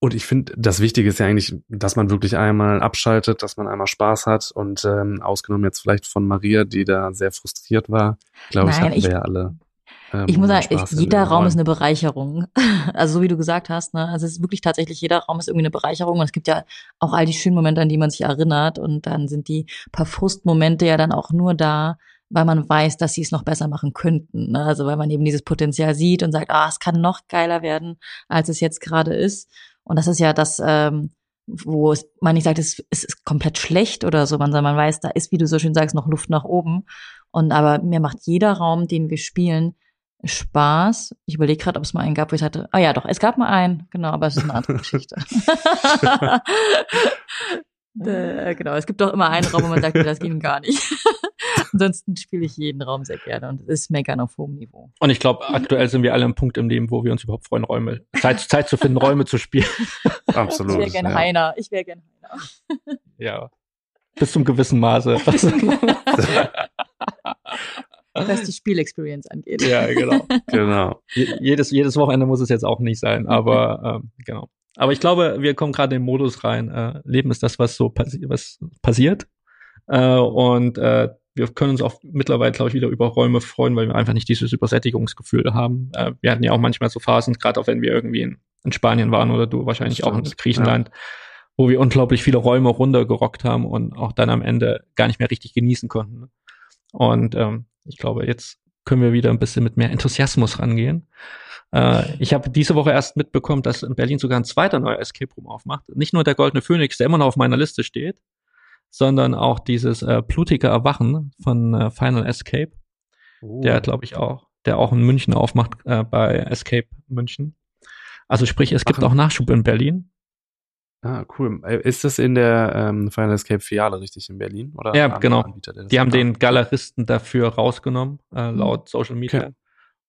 Und ich finde, das Wichtige ist ja eigentlich, dass man wirklich einmal abschaltet, dass man einmal Spaß hat und ähm, ausgenommen jetzt vielleicht von Maria, die da sehr frustriert war, glaube ich, hatten ich- wir ja alle. ähm, Ich muss sagen, Spaß jeder Raum ist eine Bereicherung. Also so wie du gesagt hast, ne? Also es ist wirklich tatsächlich, jeder Raum ist irgendwie eine Bereicherung. Und es gibt ja auch all die schönen Momente, an die man sich erinnert. Und dann sind die paar Frustmomente ja dann auch nur da, weil man weiß, dass sie es noch besser machen könnten. Ne? Also weil man eben dieses Potenzial sieht und sagt, ah, es kann noch geiler werden, als es jetzt gerade ist. Und das ist ja das, ähm, wo es, man nicht sagt, es, es ist komplett schlecht oder so, man, man weiß, da ist, wie du so schön sagst, noch Luft nach oben. Und aber mir macht jeder Raum, den wir spielen, Spaß. Ich überlege gerade, ob es mal einen gab, wo ich hatte, ah ja, doch, es gab mal einen, genau, aber es ist eine andere Geschichte. äh, genau, es gibt doch immer einen Raum, wo man sagt, das ging gar nicht. Ansonsten spiele ich jeden Raum sehr gerne und es ist meckern auf hohem Niveau. und ich glaube, aktuell sind wir alle am Punkt im Leben, wo wir uns überhaupt freuen, Räume, Zeit, Zeit zu finden, Räume zu spielen. Absolut. ich wäre gerne ja. Heiner. Ich wäre gerne Heiner. ja. Bis zum gewissen Maße. Was die Spielexperience angeht. ja, genau. Genau. Je- jedes, jedes Wochenende muss es jetzt auch nicht sein, aber ähm, genau. Aber ich glaube, wir kommen gerade in den Modus rein. Äh, Leben ist das, was so passi was passiert. Äh, und äh, wir können uns auch mittlerweile, glaube ich, wieder über Räume freuen, weil wir einfach nicht dieses Übersättigungsgefühl haben. Äh, wir hatten ja auch manchmal so Phasen, gerade auch wenn wir irgendwie in, in Spanien waren oder du wahrscheinlich auch in Griechenland, wo wir unglaublich viele Räume runtergerockt haben und auch dann am Ende gar nicht mehr richtig genießen konnten. Und ähm, ich glaube, jetzt können wir wieder ein bisschen mit mehr Enthusiasmus rangehen. Äh, ich habe diese Woche erst mitbekommen, dass in Berlin sogar ein zweiter neuer Escape Room aufmacht. Nicht nur der Goldene Phönix, der immer noch auf meiner Liste steht, sondern auch dieses äh, blutige Erwachen von äh, Final Escape, Oh. der glaube ich auch, der auch in München aufmacht äh, bei Escape München. Also sprich, es gibt Ach, auch Nachschub in Berlin. Ah, cool. Äh, Ist das in der ähm, Final Escape Filiale richtig in Berlin? Oder Ja, genau. Anbieter, Die haben den Galeristen dafür rausgenommen, äh, laut Social Media. Okay.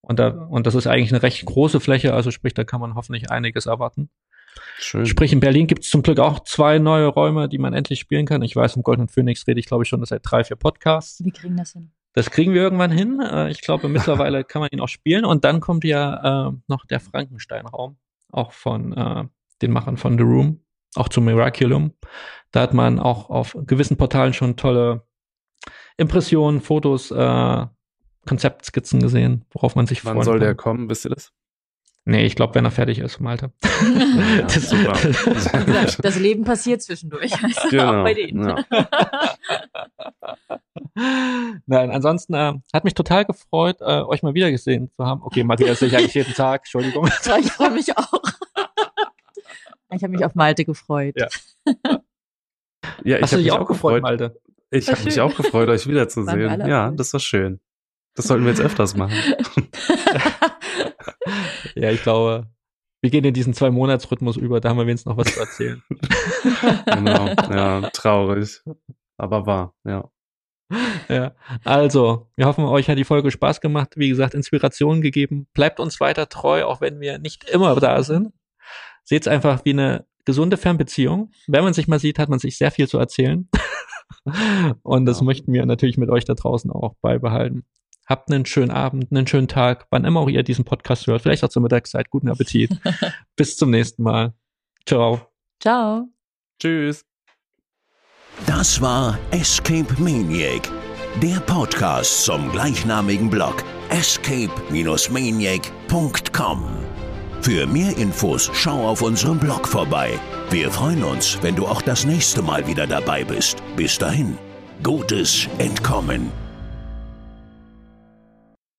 Und, da, und das ist eigentlich eine recht große Fläche, also sprich, da kann man hoffentlich einiges erwarten. Schön. Sprich, in Berlin gibt es zum Glück auch zwei neue Räume, die man endlich spielen kann. Ich weiß, im Goldenen Phoenix rede ich, glaube ich, schon seit drei, vier Podcasts. Wir kriegen das hin. Das kriegen wir irgendwann hin. Äh, Ich glaube, mittlerweile kann man ihn auch spielen. Und dann kommt ja äh, noch der Frankenstein-Raum, auch von äh, den Machern von The Room, auch zum Miraculum. Da hat man auch auf gewissen Portalen schon tolle Impressionen, Fotos, äh, Konzeptskizzen gesehen, worauf man sich Wann freuen soll der kann. kommen? Wisst ihr das? Nee, ich glaube, wenn er fertig ist, Malte. Ja, Das- super. Wie gesagt, das Leben passiert zwischendurch. Also Genau, Auch bei denen. ja. Nein, ansonsten äh, hat mich total gefreut, äh, euch mal wieder gesehen zu haben. Okay, Matthias sehe ich eigentlich jeden Tag, Entschuldigung. Ja, ich freue mich auch. Ich habe mich auf Malte gefreut. Ja. Ja, ich Hast du habe dich mich auch gefreut, gefreut. Malte? Ich habe mich auch gefreut, euch wiederzusehen. Ja, das war schön. Das sollten wir jetzt öfters machen. Ja, ich glaube, wir gehen in diesen zwei Monatsrhythmus über, da haben wir wenigstens noch was zu erzählen. genau. Ja, traurig. Aber wahr, ja. ja. Also, wir hoffen, euch hat die Folge Spaß gemacht. Wie gesagt, Inspiration gegeben. Bleibt uns weiter treu, auch wenn wir nicht immer da sind. Seht's einfach wie eine gesunde Fernbeziehung. Wenn man sich mal sieht, hat man sich sehr viel zu erzählen. Und das Ja. möchten wir natürlich mit euch da draußen auch beibehalten. Habt einen schönen Abend, einen schönen Tag, wann immer auch ihr diesen Podcast hört. Vielleicht auch zur Mittagszeit. Guten Appetit. Bis zum nächsten Mal. Ciao. Ciao. Tschüss. Das war Escape Maniac, der Podcast zum gleichnamigen Blog escape-maniac.com. Für mehr Infos schau auf unserem Blog vorbei. Wir freuen uns, wenn du auch das nächste Mal wieder dabei bist. Bis dahin, gutes Entkommen.